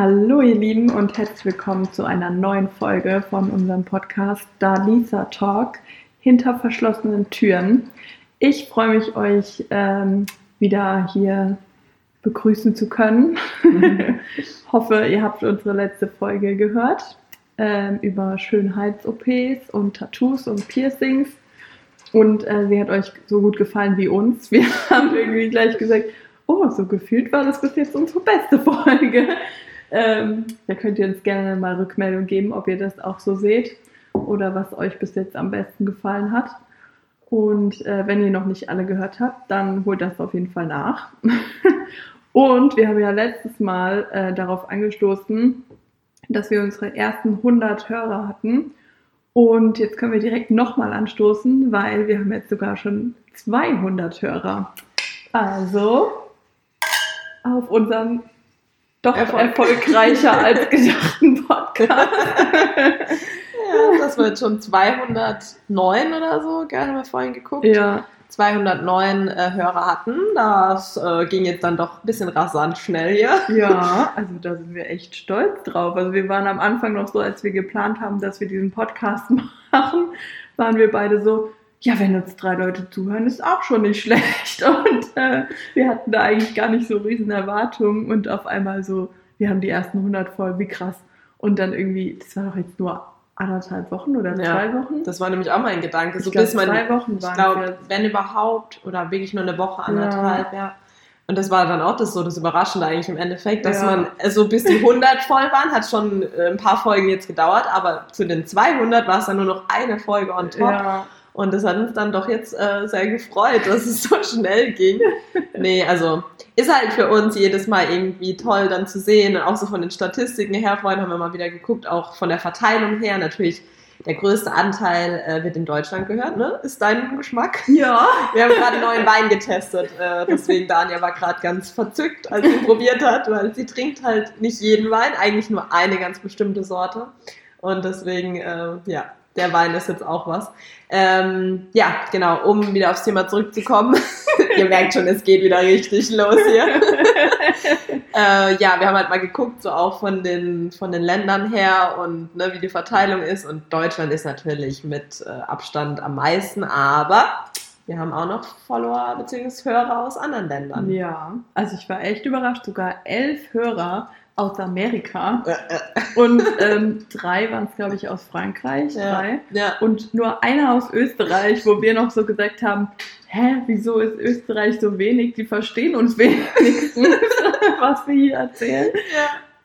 Hallo ihr Lieben und herzlich willkommen zu einer neuen Folge von unserem Podcast Da Lisa Talk hinter verschlossenen Türen. Ich freue mich, euch ähm, wieder hier begrüßen zu können. Hoffe, ihr habt unsere letzte Folge gehört ähm, über Schönheits-OPs und Tattoos und Piercings. Und äh, sie hat euch so gut gefallen wie uns. Wir haben irgendwie gleich gesagt, oh, so gefühlt war das bis jetzt unsere beste Folge. Ähm, da könnt ihr uns gerne mal Rückmeldung geben, ob ihr das auch so seht oder was euch bis jetzt am besten gefallen hat. Und äh, wenn ihr noch nicht alle gehört habt, dann holt das auf jeden Fall nach. Und wir haben ja letztes Mal äh, darauf angestoßen, dass wir unsere ersten 100 Hörer hatten. Und jetzt können wir direkt nochmal anstoßen, weil wir haben jetzt sogar schon 200 Hörer. Also auf unserem doch Erfolg. erfolgreicher als gedachten Podcast. ja, das wird schon 209 oder so, gerne mal vorhin geguckt. Ja. 209 äh, Hörer hatten. Das äh, ging jetzt dann doch ein bisschen rasant schnell hier. Ja, also da sind wir echt stolz drauf. Also wir waren am Anfang noch so, als wir geplant haben, dass wir diesen Podcast machen, waren wir beide so, ja, wenn uns drei Leute zuhören, ist auch schon nicht schlecht. Und äh, wir hatten da eigentlich gar nicht so riesen Erwartungen und auf einmal so, wir haben die ersten 100 voll, wie krass. Und dann irgendwie, das war doch jetzt nur anderthalb Wochen oder ja, zwei Wochen. Das war nämlich auch mein Gedanke. So ich bis man, zwei Wochen waren Ich glaube, wenn überhaupt, oder wirklich nur eine Woche, anderthalb, ja. ja. Und das war dann auch das so das Überraschende eigentlich im Endeffekt, dass ja. man so also bis die 100 voll waren, hat schon äh, ein paar Folgen jetzt gedauert, aber zu den 200 war es dann nur noch eine Folge on top. Ja. Und das hat uns dann doch jetzt äh, sehr gefreut, dass es so schnell ging. nee, also ist halt für uns jedes Mal irgendwie toll dann zu sehen. Und auch so von den Statistiken her, vorhin haben wir mal wieder geguckt, auch von der Verteilung her natürlich. Der größte Anteil äh, wird in Deutschland gehört, ne? Ist dein Geschmack? Ja. Wir haben gerade neuen Wein getestet, äh, deswegen Dania war gerade ganz verzückt, als sie probiert hat, weil sie trinkt halt nicht jeden Wein, eigentlich nur eine ganz bestimmte Sorte. Und deswegen, äh, ja, der Wein ist jetzt auch was. Ähm, ja, genau, um wieder aufs Thema zurückzukommen. Ihr merkt schon, es geht wieder richtig los hier. äh, ja, wir haben halt mal geguckt, so auch von den, von den Ländern her und ne, wie die Verteilung ist. Und Deutschland ist natürlich mit äh, Abstand am meisten, aber wir haben auch noch Follower bzw. Hörer aus anderen Ländern. Ja, also ich war echt überrascht, sogar elf Hörer aus Amerika und ähm, drei waren es, glaube ich, aus Frankreich. Drei. Ja. Und nur einer aus Österreich, wo wir noch so gesagt haben, hä, wieso ist Österreich so wenig? Die verstehen uns wenigstens, was wir hier erzählen.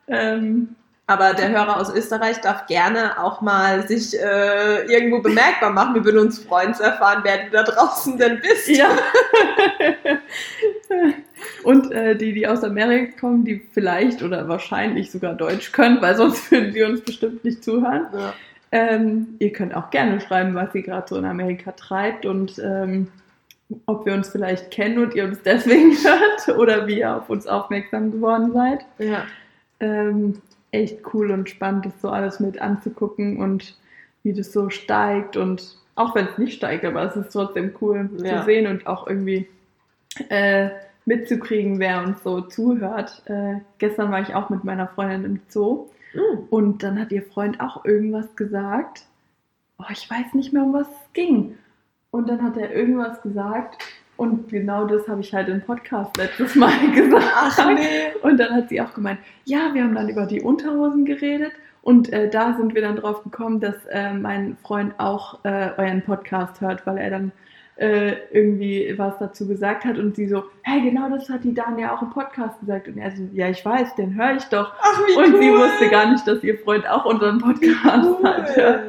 Ähm, aber der Hörer aus Österreich darf gerne auch mal sich äh, irgendwo bemerkbar machen. Wir würden uns freuen zu erfahren, wer du da draußen denn bist. Ja. Und äh, die, die aus Amerika kommen, die vielleicht oder wahrscheinlich sogar Deutsch können, weil sonst würden sie uns bestimmt nicht zuhören. Ja. Ähm, ihr könnt auch gerne schreiben, was ihr gerade so in Amerika treibt und ähm, ob wir uns vielleicht kennen und ihr uns deswegen hört oder wie ihr auf uns aufmerksam geworden seid. Ja. Ähm, echt cool und spannend, das so alles mit anzugucken und wie das so steigt und auch wenn es nicht steigt, aber es ist trotzdem cool ja. zu sehen und auch irgendwie äh, mitzukriegen, wer uns so zuhört. Äh, gestern war ich auch mit meiner Freundin im Zoo mhm. und dann hat ihr Freund auch irgendwas gesagt. Oh, ich weiß nicht mehr, um was es ging. Und dann hat er irgendwas gesagt und genau das habe ich halt im Podcast letztes Mal gesagt. Ach nee. Und dann hat sie auch gemeint, ja, wir haben dann über die Unterhosen geredet. Und äh, da sind wir dann drauf gekommen, dass äh, mein Freund auch äh, euren Podcast hört, weil er dann äh, irgendwie was dazu gesagt hat und sie so, hey, genau das hat die Dania auch im Podcast gesagt. Und er so, ja, ich weiß, den höre ich doch. Ach, wie und cool. sie wusste gar nicht, dass ihr Freund auch unseren Podcast cool. hat.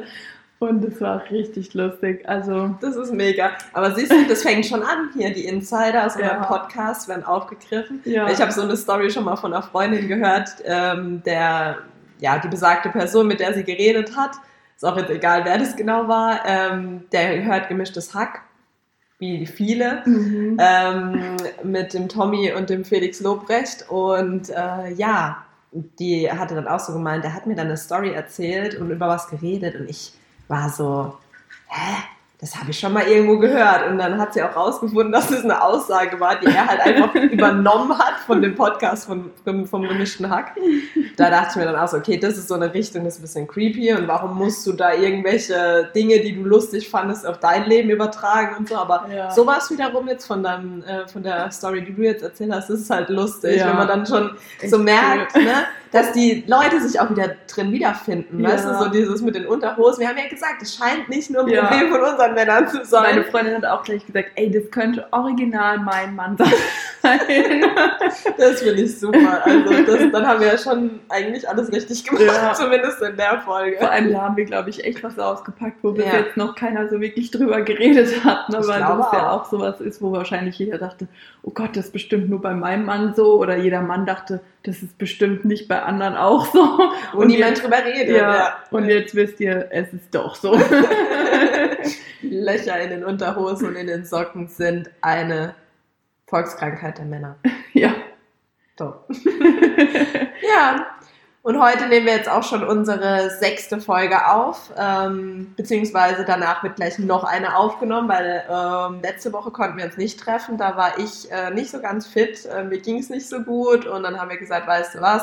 Und es war richtig lustig. Also das ist mega. Aber siehst du, das fängt schon an hier. Die Insider aus unserem ja. Podcast werden aufgegriffen. Ja. Ich habe so eine Story schon mal von einer Freundin gehört, ähm, der ja die besagte Person, mit der sie geredet hat, ist auch jetzt egal, wer das genau war, ähm, der hört gemischtes Hack wie viele, mhm. ähm, mit dem Tommy und dem Felix Lobrecht. Und äh, ja, die hatte dann auch so gemeint, der hat mir dann eine Story erzählt und über was geredet und ich war so, hä? das habe ich schon mal irgendwo gehört. Und dann hat sie auch rausgefunden, dass es eine Aussage war, die er halt einfach übernommen hat von dem Podcast von, vom, vom gemischten Hack. Da dachte ich mir dann auch so, okay, das ist so eine Richtung, das ist ein bisschen creepy und warum musst du da irgendwelche Dinge, die du lustig fandest, auf dein Leben übertragen und so. Aber ja. sowas wiederum jetzt von, deinem, äh, von der Story, die du jetzt erzählt hast, das ist halt lustig, ja. wenn man dann schon Echt so merkt, ne, dass die Leute sich auch wieder drin wiederfinden. Ja. Weißt du, so dieses mit den Unterhosen. Wir haben ja gesagt, es scheint nicht nur ein Problem von unseren Männern zu sein. Meine Freundin hat auch gleich gesagt, ey, das könnte original mein Mann sein. das finde ich super. Also das, dann haben wir ja schon eigentlich alles richtig gemacht, ja. zumindest in der Folge. Vor allem da haben wir, glaube ich, echt was ausgepackt, wo bis ja. jetzt noch keiner so wirklich drüber geredet hat. Ne? Weil das ja auch sowas ist, wo wahrscheinlich jeder dachte, oh Gott, das ist bestimmt nur bei meinem Mann so. Oder jeder Mann dachte, das ist bestimmt nicht bei anderen auch so. Wo und niemand jetzt, drüber redet. Ja, ja, Und jetzt wisst ihr, es ist doch so. Löcher in den Unterhosen und in den Socken sind eine Volkskrankheit der Männer. Ja. So. ja. Und heute nehmen wir jetzt auch schon unsere sechste Folge auf, ähm, beziehungsweise danach wird gleich noch eine aufgenommen, weil ähm, letzte Woche konnten wir uns nicht treffen. Da war ich äh, nicht so ganz fit, äh, mir ging es nicht so gut und dann haben wir gesagt, weißt du was,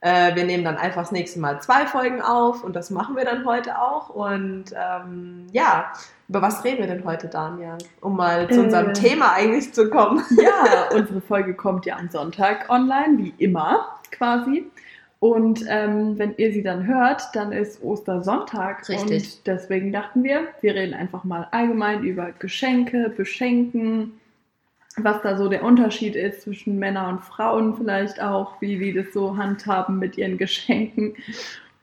äh, wir nehmen dann einfach das nächste Mal zwei Folgen auf und das machen wir dann heute auch. Und ähm, ja, über was reden wir denn heute, Daniel? Um mal zu unserem äh, Thema eigentlich zu kommen. Ja, unsere Folge kommt ja am Sonntag online, wie immer quasi. Und ähm, wenn ihr sie dann hört, dann ist Ostersonntag. Richtig. Und deswegen dachten wir, wir reden einfach mal allgemein über Geschenke, Beschenken, was da so der Unterschied ist zwischen Männern und Frauen vielleicht auch, wie die das so handhaben mit ihren Geschenken.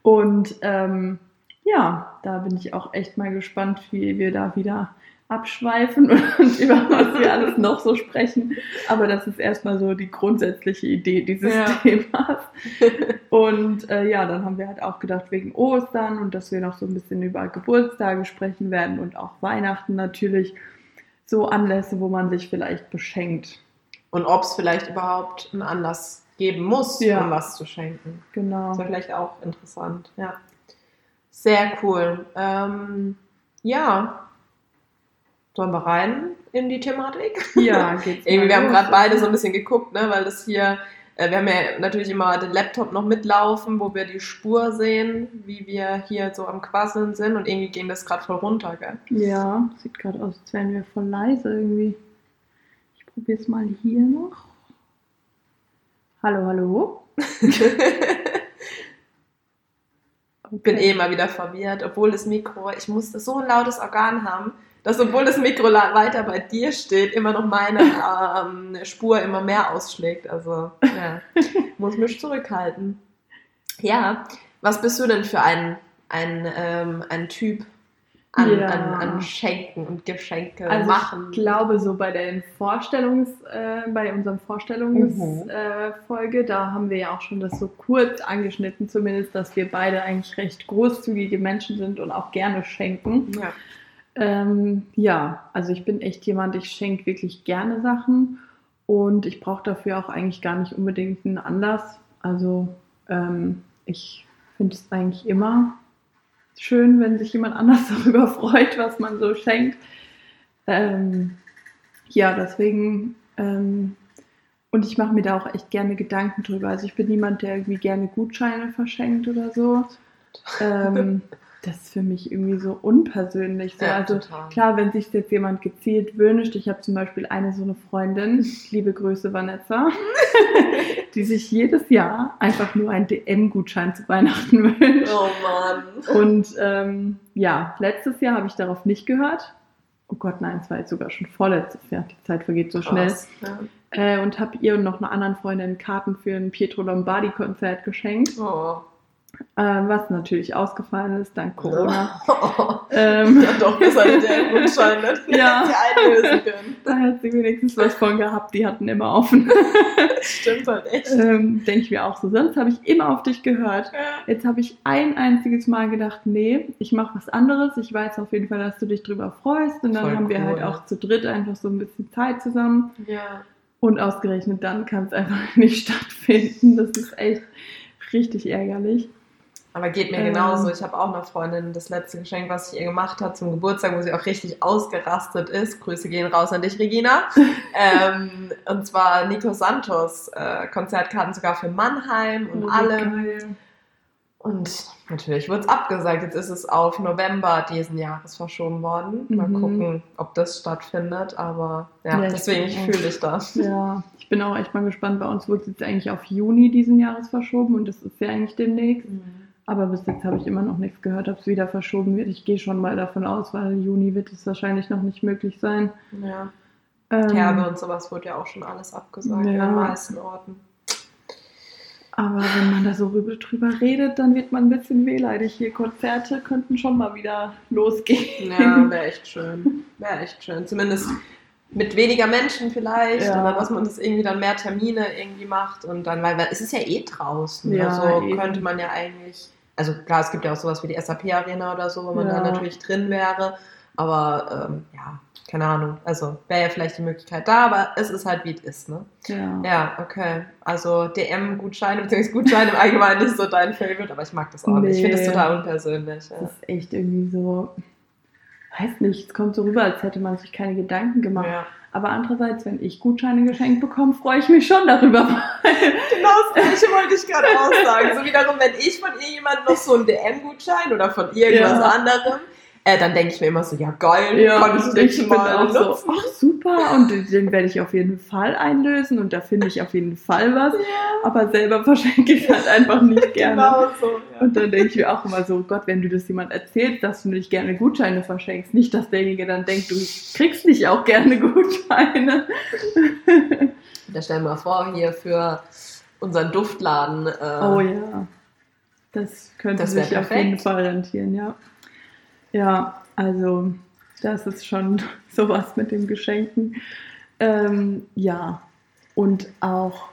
Und ähm, ja, da bin ich auch echt mal gespannt, wie wir da wieder abschweifen und über was wir alles noch so sprechen. Aber das ist erstmal so die grundsätzliche Idee dieses ja. Themas. Und äh, ja, dann haben wir halt auch gedacht, wegen Ostern und dass wir noch so ein bisschen über Geburtstage sprechen werden und auch Weihnachten natürlich. So Anlässe, wo man sich vielleicht beschenkt. Und ob es vielleicht überhaupt einen Anlass geben muss, ja. um was zu schenken. Genau. Das wäre vielleicht auch interessant, ja. Sehr cool. Ähm, ja, Sollen wir rein in die Thematik? Ja, geht's. Irgendwie, wir haben gerade beide so ein bisschen geguckt, ne, weil das hier, äh, wir haben ja natürlich immer den Laptop noch mitlaufen, wo wir die Spur sehen, wie wir hier so am Quasseln sind und irgendwie ging das gerade voll runter, gell? Ja, sieht gerade aus, als wären wir voll leise irgendwie. Ich probiere es mal hier noch. Hallo, hallo. Okay. Bin eh mal wieder verwirrt, obwohl das Mikro, ich musste so ein lautes Organ haben, dass obwohl das Mikro weiter bei dir steht, immer noch meine ähm, Spur immer mehr ausschlägt. Also ja, muss mich zurückhalten. Ja, was bist du denn für ein, ein, ähm, ein Typ an, ja. an, an, Schenken und Geschenke also machen? Ich glaube, so bei den Vorstellungs, äh, bei unserem Vorstellungsfolge, mhm. äh, da haben wir ja auch schon das so kurz angeschnitten, zumindest, dass wir beide eigentlich recht großzügige Menschen sind und auch gerne schenken. Ja. Ähm, ja, also ich bin echt jemand, ich schenke wirklich gerne Sachen und ich brauche dafür auch eigentlich gar nicht unbedingt einen Anlass. Also ähm, ich finde es eigentlich immer schön, wenn sich jemand anders darüber freut, was man so schenkt. Ähm, ja, deswegen ähm, und ich mache mir da auch echt gerne Gedanken drüber. Also ich bin niemand, der irgendwie gerne Gutscheine verschenkt oder so. Das ist für mich irgendwie so unpersönlich. So. Ja, also total. klar, wenn sich jetzt jemand gezielt wünscht, ich habe zum Beispiel eine so eine Freundin, liebe Grüße Vanessa, die sich jedes Jahr einfach nur einen DM-Gutschein zu Weihnachten wünscht. Oh Mann. Und ähm, ja, letztes Jahr habe ich darauf nicht gehört. Oh Gott, nein, es war jetzt sogar schon vorletztes Jahr. Die Zeit vergeht so schnell. Krass, ja. Äh, und habe ihr und noch einer anderen Freundin Karten für ein Pietro Lombardi-Konzert geschenkt. Oh. Ähm, was natürlich ausgefallen ist, dank Corona. Oh. Ähm, ja, doch, das hatte der Gutschein, ne? ja. einlösen können. Da hat sie wenigstens was von gehabt, die hatten immer offen. Stimmt halt echt. Ähm, Denke ich mir auch so. Sonst habe ich immer auf dich gehört. Ja. Jetzt habe ich ein einziges Mal gedacht, nee, ich mache was anderes. Ich weiß auf jeden Fall, dass du dich drüber freust. Und dann Voll haben wir cool. halt auch zu dritt einfach so ein bisschen Zeit zusammen. Ja. Und ausgerechnet dann kann es einfach nicht stattfinden. Das ist echt richtig ärgerlich. Aber geht mir Ähm. genauso. Ich habe auch eine Freundin, das letzte Geschenk, was ich ihr gemacht hat zum Geburtstag, wo sie auch richtig ausgerastet ist. Grüße gehen raus an dich, Regina. ähm, und zwar Nico Santos, äh, Konzertkarten sogar für Mannheim und Oh, geil. Und natürlich wurde es abgesagt. Jetzt ist es auf November diesen Jahres verschoben worden. Mal Mhm. gucken, ob das stattfindet. Aber ja, Ja, deswegen fühle ich das. Ja, ich bin auch echt mal gespannt. Bei uns wurde es jetzt eigentlich auf Juni diesen Jahres verschoben und das ist ja eigentlich demnächst. Aber bis jetzt habe ich immer noch nichts gehört, ob es wieder verschoben wird. Ich gehe schon mal davon aus, weil Juni wird es wahrscheinlich noch nicht möglich sein. Ja. Ähm, Kerbe und sowas wurde ja auch schon alles abgesagt Ja. in den meisten Orten. aber wenn man da so rüber, drüber redet, dann wird man ein bisschen wehleidig. Hier Konzerte könnten schon mal wieder losgehen. Ja, wäre echt schön. Wäre echt schön. Zumindest mit weniger Menschen vielleicht. Ja. Oder dass man das irgendwie dann mehr Termine irgendwie macht. Und dann, weil weil es ist ja eh draußen. Ja, also eben. könnte man ja eigentlich. Also klar, es gibt ja auch sowas wie die SAP-Arena oder so, wo man Ja. dann natürlich drin wäre. Aber ähm, ja, keine Ahnung. Also wäre ja vielleicht die Möglichkeit da, aber es ist halt wie es ist, ne? Ja. Ja, okay. Also DM-Gutscheine, beziehungsweise Gutscheine im Allgemeinen ist so dein Favorite, aber ich mag das auch nicht. Ich finde das Nee. total unpersönlich. Ja. Das ist echt irgendwie so, weiß nicht, es kommt so rüber, als hätte man sich keine Gedanken gemacht. Ja. Aber andererseits, wenn ich Gutscheine geschenkt bekomme, freue ich mich schon darüber. Genau das gleiche wollte ich gerade auch sagen. So wiederum, wenn ich von irgendjemandem noch so einen DM-Gutschein oder von irgendwas Ja. anderem, äh, dann denke ich mir immer so, ja geil, konnte ich ich bin mal auch so, ach super, und den werde ich auf jeden Fall einlösen und da finde ich auf jeden Fall was. Aber selber verschenke ich halt einfach nicht gerne. Genau so. Ja. Und dann denke ich mir auch immer so, Gott, wenn du das jemand erzählst, dass du nicht gerne Gutscheine verschenkst, nicht, dass derjenige dann denkt, du kriegst nicht auch gerne Gutscheine. Da stellen wir mal vor, hier für unseren Duftladen. Äh, Oh ja, das könnte Das sich auf perfekt. jeden Fall rentieren, ja. Ja, also das ist schon sowas mit dem Geschenken. Ähm, ja, und auch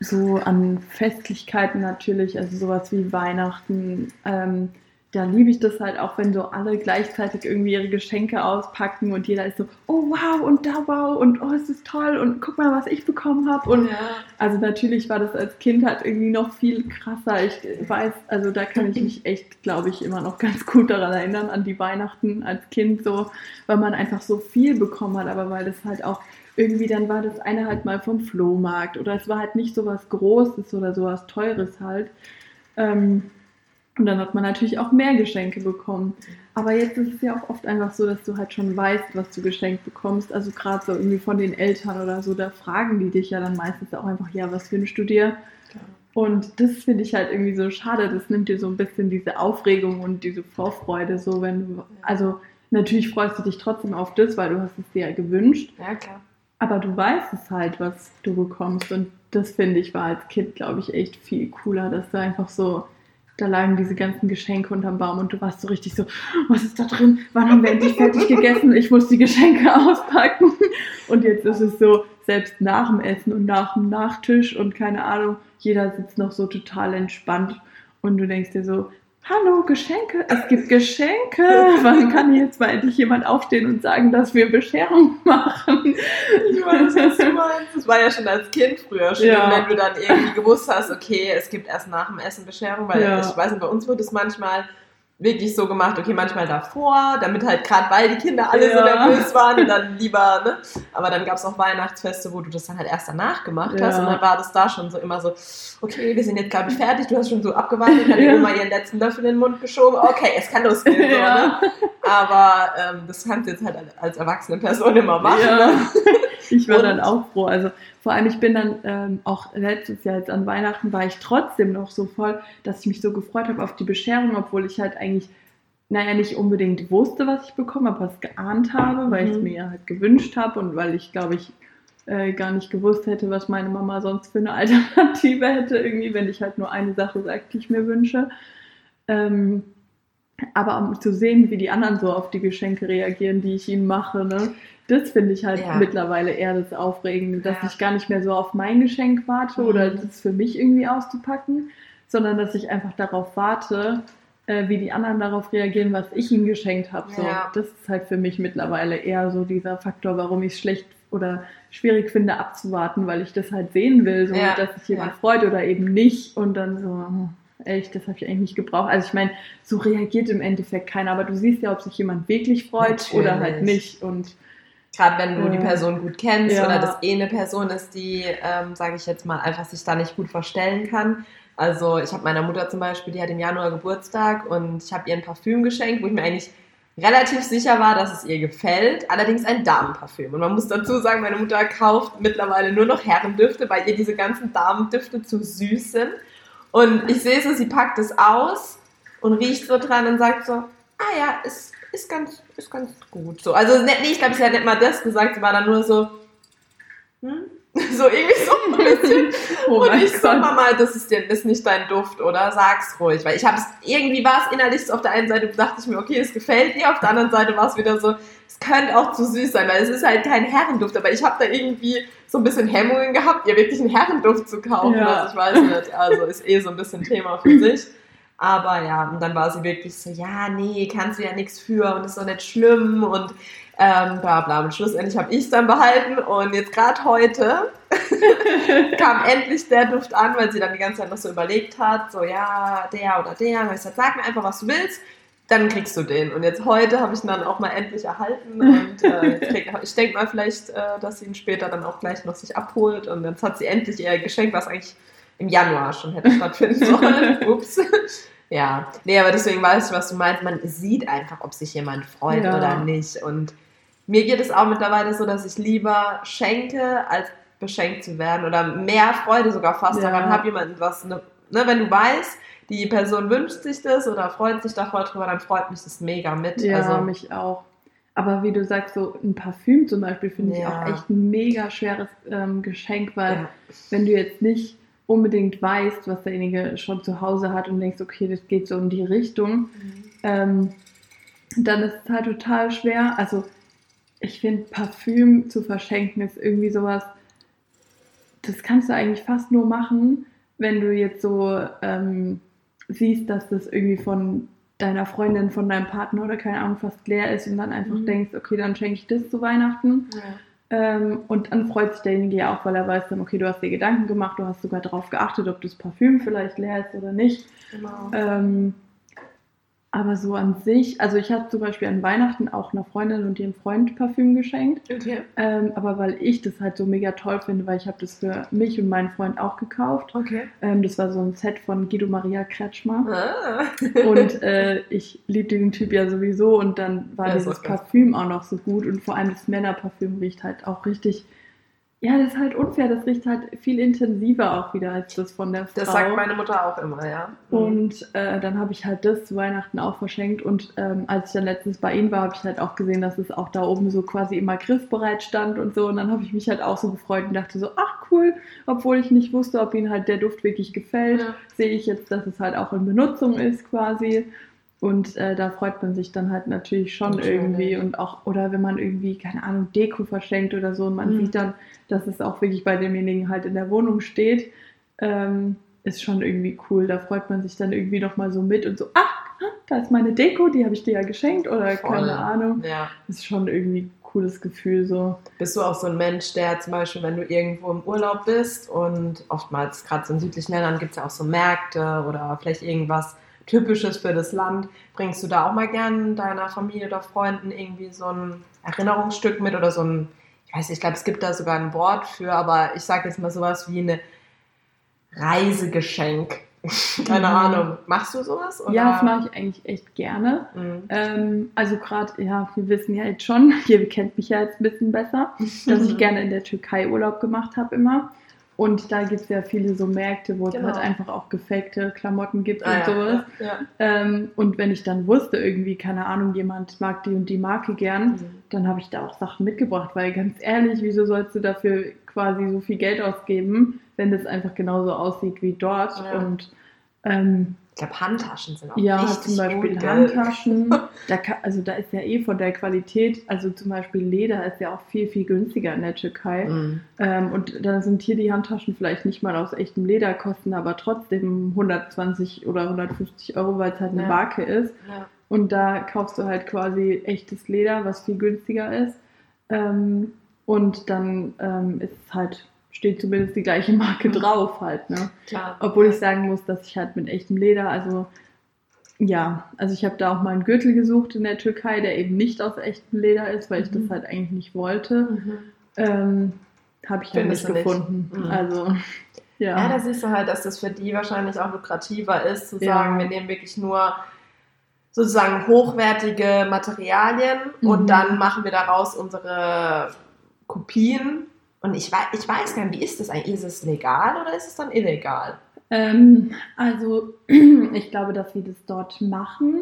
so an Festlichkeiten natürlich, also sowas wie Weihnachten. Ähm, da liebe ich das halt auch, wenn so alle gleichzeitig irgendwie ihre Geschenke auspacken und jeder ist so, oh wow und da wow und oh es ist toll und guck mal, was ich bekommen habe und ja. also natürlich war das als Kind halt irgendwie noch viel krasser. Ich weiß, also da kann ich mich echt, glaube ich, immer noch ganz gut daran erinnern, an die Weihnachten als Kind so, weil man einfach so viel bekommen hat, aber weil das halt auch irgendwie, dann war das eine halt mal vom Flohmarkt oder es war halt nicht so was Großes oder so was Teures halt. Ähm, und dann hat man natürlich auch mehr Geschenke bekommen. Aber jetzt ist es ja auch oft einfach so, dass du halt schon weißt, was du geschenkt bekommst. Also gerade so irgendwie von den Eltern oder so, da fragen die dich ja dann meistens auch einfach, ja, was wünschst du dir? Und das finde ich halt irgendwie so schade. Das nimmt dir so ein bisschen diese Aufregung und diese Vorfreude so, wenn du, also natürlich freust du dich trotzdem auf das, weil du hast es dir ja gewünscht. ja, klar. Aber du weißt es halt, was du bekommst. Und das finde ich war als Kind, glaube ich, echt viel cooler, dass du einfach so, da lagen diese ganzen Geschenke unterm Baum und du warst so richtig so, was ist da drin? Wann haben wir endlich fertig gegessen? Ich muss die Geschenke auspacken. Und jetzt ist es so, selbst nach dem Essen und nach dem Nachtisch und keine Ahnung, jeder sitzt noch so total entspannt und du denkst dir so, Hallo, Geschenke, es gibt Geschenke. Wann kann jetzt mal endlich jemand aufstehen und sagen, dass wir Bescherung machen? Ich weiß, was du meinst. Das war ja schon als Kind früher schlimm, Ja. wenn du dann irgendwie gewusst hast, okay, es gibt erst nach dem Essen Bescherung, weil Ja. ich weiß nicht, bei uns wird es manchmal wirklich so gemacht, okay, manchmal davor, damit halt gerade, weil die Kinder alle so Ja. nervös waren dann lieber, ne? Aber dann gab es auch Weihnachtsfeste, wo du das dann halt erst danach gemacht hast Ja. und dann war das da schon so immer so, okay, wir sind jetzt glaube ich fertig, du hast schon so abgewartet, die Ja. Oma ihren letzten Löffel in den Mund geschoben, okay, es kann losgehen, so, Ja. ne? Aber ähm, das kannst du jetzt halt als erwachsene Person immer machen, ne? Ich war dann auch froh. Also vor allem, ich bin dann ähm, auch letztes Jahr jetzt an Weihnachten war ich trotzdem noch so voll, dass ich mich so gefreut habe auf die Bescherung, obwohl ich halt eigentlich, naja, nicht unbedingt wusste, was ich bekomme, aber was geahnt habe, weil ich es Mhm. mir halt gewünscht habe und weil ich, glaube ich, äh, gar nicht gewusst hätte, was meine Mama sonst für eine Alternative hätte, irgendwie, wenn ich halt nur eine Sache sagt, die ich mir wünsche. Ähm, aber um zu sehen, wie die anderen so auf die Geschenke reagieren, die ich ihnen mache, ne? Das finde ich halt Ja. mittlerweile eher das Aufregende, dass Ja. ich gar nicht mehr so auf mein Geschenk warte Mhm. oder das für mich irgendwie auszupacken, sondern dass ich einfach darauf warte, äh, wie die anderen darauf reagieren, was ich ihnen geschenkt habe. So, Ja. Das ist halt für mich mittlerweile eher so dieser Faktor, warum ich es schlecht oder schwierig finde abzuwarten, weil ich das halt sehen will, so dass sich jemand freut oder eben nicht und dann so, hm, echt, das habe ich eigentlich nicht gebraucht. Also ich meine, so reagiert im Endeffekt keiner, aber du siehst ja, ob sich jemand wirklich freut Natürlich. oder halt nicht. Und Gerade wenn du die Person gut kennst ja. oder das eh eine Person ist, die, ähm, sage ich jetzt mal, einfach sich da nicht gut verstellen kann. Also ich habe meiner Mutter zum Beispiel, die hat im Januar Geburtstag und ich habe ihr ein Parfüm geschenkt, wo ich mir eigentlich relativ sicher war, dass es ihr gefällt. Allerdings ein Damenparfüm. Und man muss dazu sagen, meine Mutter kauft mittlerweile nur noch Herrendüfte, weil ihr diese ganzen Damendüfte zu süß sind. Und ich sehe so, sie packt es aus und riecht so dran und sagt so, ah ja, ist, ist, ganz, ist ganz gut. So, also ne- nee, ich glaube, sie hat nicht mal das gesagt, sie war dann nur so, hm? so irgendwie so ein bisschen. oh und ich so, Gott. Mama, das ist, dir, ist nicht dein Duft, oder? Sag's ruhig. Weil ich hab's, irgendwie war es innerlich so auf der einen Seite, dachte ich mir, okay, es gefällt dir, auf der anderen Seite war es wieder so, es könnte auch zu süß sein, weil es ist halt kein Herrenduft, aber ich habe da irgendwie so ein bisschen Hemmungen gehabt, ihr wirklich einen Herrenduft zu kaufen, Ja. also ich weiß nicht, also ist eh so ein bisschen Thema für sich. Aber ja, und dann war sie wirklich so, ja, nee, kannst du ja nichts für und ist doch nicht schlimm und ähm, bla bla. Und schlussendlich habe ich es dann behalten und jetzt gerade heute kam endlich der Duft an, weil sie dann die ganze Zeit noch so überlegt hat, so ja, der oder der. Und ich gesagt, sag mir einfach, was du willst, dann kriegst du den. Und jetzt heute habe ich ihn dann auch mal endlich erhalten und äh, krieg, ich denke mal vielleicht, äh, dass sie ihn später dann auch gleich noch sich abholt und jetzt hat sie endlich ihr Geschenk, was eigentlich im Januar schon hätte stattfinden sollen. Ups. Ja, nee, aber deswegen weiß ich, was du meinst. Man sieht einfach, ob sich jemand freut Ja. oder nicht. Und mir geht es auch mittlerweile so, dass ich lieber schenke, als beschenkt zu werden oder mehr Freude sogar fast Ja. daran habe, jemanden was, ne, ne, wenn du weißt, die Person wünscht sich das oder freut sich da voll drüber, dann freut mich das mega mit. Ja, also, mich auch. Aber wie du sagst, so ein Parfüm zum Beispiel finde ich Ja. auch echt ein mega schweres ähm, Geschenk, weil ja. wenn du jetzt nicht unbedingt weißt, was derjenige schon zu Hause hat und denkst, okay, das geht so in die Richtung, ähm, dann ist es halt total schwer. Also ich finde, Parfüm zu verschenken ist irgendwie sowas, das kannst du eigentlich fast nur machen, wenn du jetzt so ähm, siehst, dass das irgendwie von deiner Freundin, von deinem Partner oder keine Ahnung fast leer ist und dann einfach Mhm. denkst, okay, dann schenke ich das zu Weihnachten. Ja. Ähm, und dann freut sich derjenige ja auch, weil er weiß dann, okay, du hast dir Gedanken gemacht, du hast sogar darauf geachtet, ob das Parfüm vielleicht leer ist oder nicht. Genau. Ähm, aber so an sich, also ich habe zum Beispiel an Weihnachten auch einer Freundin und ihrem Freund Parfüm geschenkt. Okay. Ähm, aber weil ich das halt so mega toll finde, weil ich habe das für mich und meinen Freund auch gekauft. Okay. Ähm, das war so ein Set von Guido Maria Kretschmer. Ah. Und äh, ich liebe diesen Typ ja sowieso und dann war Ja, dieses Parfüm auch noch so gut und vor allem das Männerparfüm riecht halt auch richtig. Ja, das ist halt unfair, das riecht halt viel intensiver auch wieder als das von der Frau. das sagt meine Mutter auch immer, ja. Und äh, dann habe ich halt das zu Weihnachten auch verschenkt. Und ähm, als ich dann letztens bei ihm war, habe ich halt auch gesehen, dass es auch da oben so quasi immer griffbereit stand und so. Und dann habe ich mich halt auch so gefreut und dachte so, ach cool, obwohl ich nicht wusste, ob ihm halt der Duft wirklich gefällt, Ja. sehe ich jetzt, dass es halt auch in Benutzung ist quasi. Und äh, da freut man sich dann halt natürlich schon Natürlich. irgendwie und auch, oder wenn man irgendwie, keine Ahnung, Deko verschenkt oder so und man Mhm. sieht dann, dass es auch wirklich bei demjenigen halt in der Wohnung steht, ähm, ist schon irgendwie cool. Da freut man sich dann irgendwie nochmal so mit und so, ach, da ist meine Deko, die habe ich dir ja geschenkt oder Voll. keine Ahnung. Ja. Ist schon irgendwie ein cooles Gefühl so. Bist du auch so ein Mensch, der zum Beispiel, wenn du irgendwo im Urlaub bist und oftmals, gerade so in südlichen Ländern, gibt es ja auch so Märkte oder vielleicht irgendwas Typisches für das Land, bringst du da auch mal gern deiner Familie oder Freunden irgendwie so ein Erinnerungsstück mit oder so ein, ich weiß nicht, ich glaube, es gibt da sogar ein Wort für, aber ich sage jetzt mal sowas wie eine Reisegeschenk. Keine Mhm. Ahnung. Machst du sowas? Oder? Ja, das mache ich eigentlich echt gerne. Mhm. Ähm, also gerade, ja, wir wissen ja jetzt schon, ihr kennt mich ja jetzt ein bisschen besser, dass ich gerne in der Türkei Urlaub gemacht habe immer. Und da gibt es ja viele so Märkte, wo es Genau. halt einfach auch gefakte Klamotten gibt Ah, und sowas. Ja, ja. Ähm, und wenn ich dann wusste, irgendwie, keine Ahnung, jemand mag die und die Marke gern, Mhm. dann habe ich da auch Sachen mitgebracht, weil ganz ehrlich, wieso sollst du dafür quasi so viel Geld ausgeben, wenn das einfach genauso aussieht wie dort? Ja. Und ähm, Ich glaube, Handtaschen sind auch ja, richtig zum Beispiel gut? Handtaschen. Da kann, also da ist ja eh von der Qualität, also zum Beispiel Leder ist ja auch viel, viel günstiger in der Türkei. Mhm. Ähm, und dann sind hier die Handtaschen vielleicht nicht mal aus echtem Leder, kosten aber trotzdem 120 oder 150 Euro, weil es halt eine Ja. Marke ist. Ja. Und da kaufst du halt quasi echtes Leder, was viel günstiger ist. Ähm, und dann ähm, ist es halt steht zumindest die gleiche Marke drauf halt, ne? Klar. Obwohl ich sagen muss, dass ich halt mit echtem Leder, also ja, also ich habe da auch mal einen Gürtel gesucht in der Türkei, der eben nicht aus echtem Leder ist, weil ich Mhm. das halt eigentlich nicht wollte. Mhm. Ähm, habe ich dann nicht gefunden. Mhm. Also Ja, ja. da siehst du halt, dass das für die wahrscheinlich auch lukrativer ist, zu Ja. sagen, wir nehmen wirklich nur sozusagen hochwertige Materialien Mhm. und dann machen wir daraus unsere Kopien. Und ich weiß, ich weiß gar nicht, wie ist das eigentlich? Ist es legal oder ist es dann illegal? Ähm, also ich glaube, dass wir das dort machen,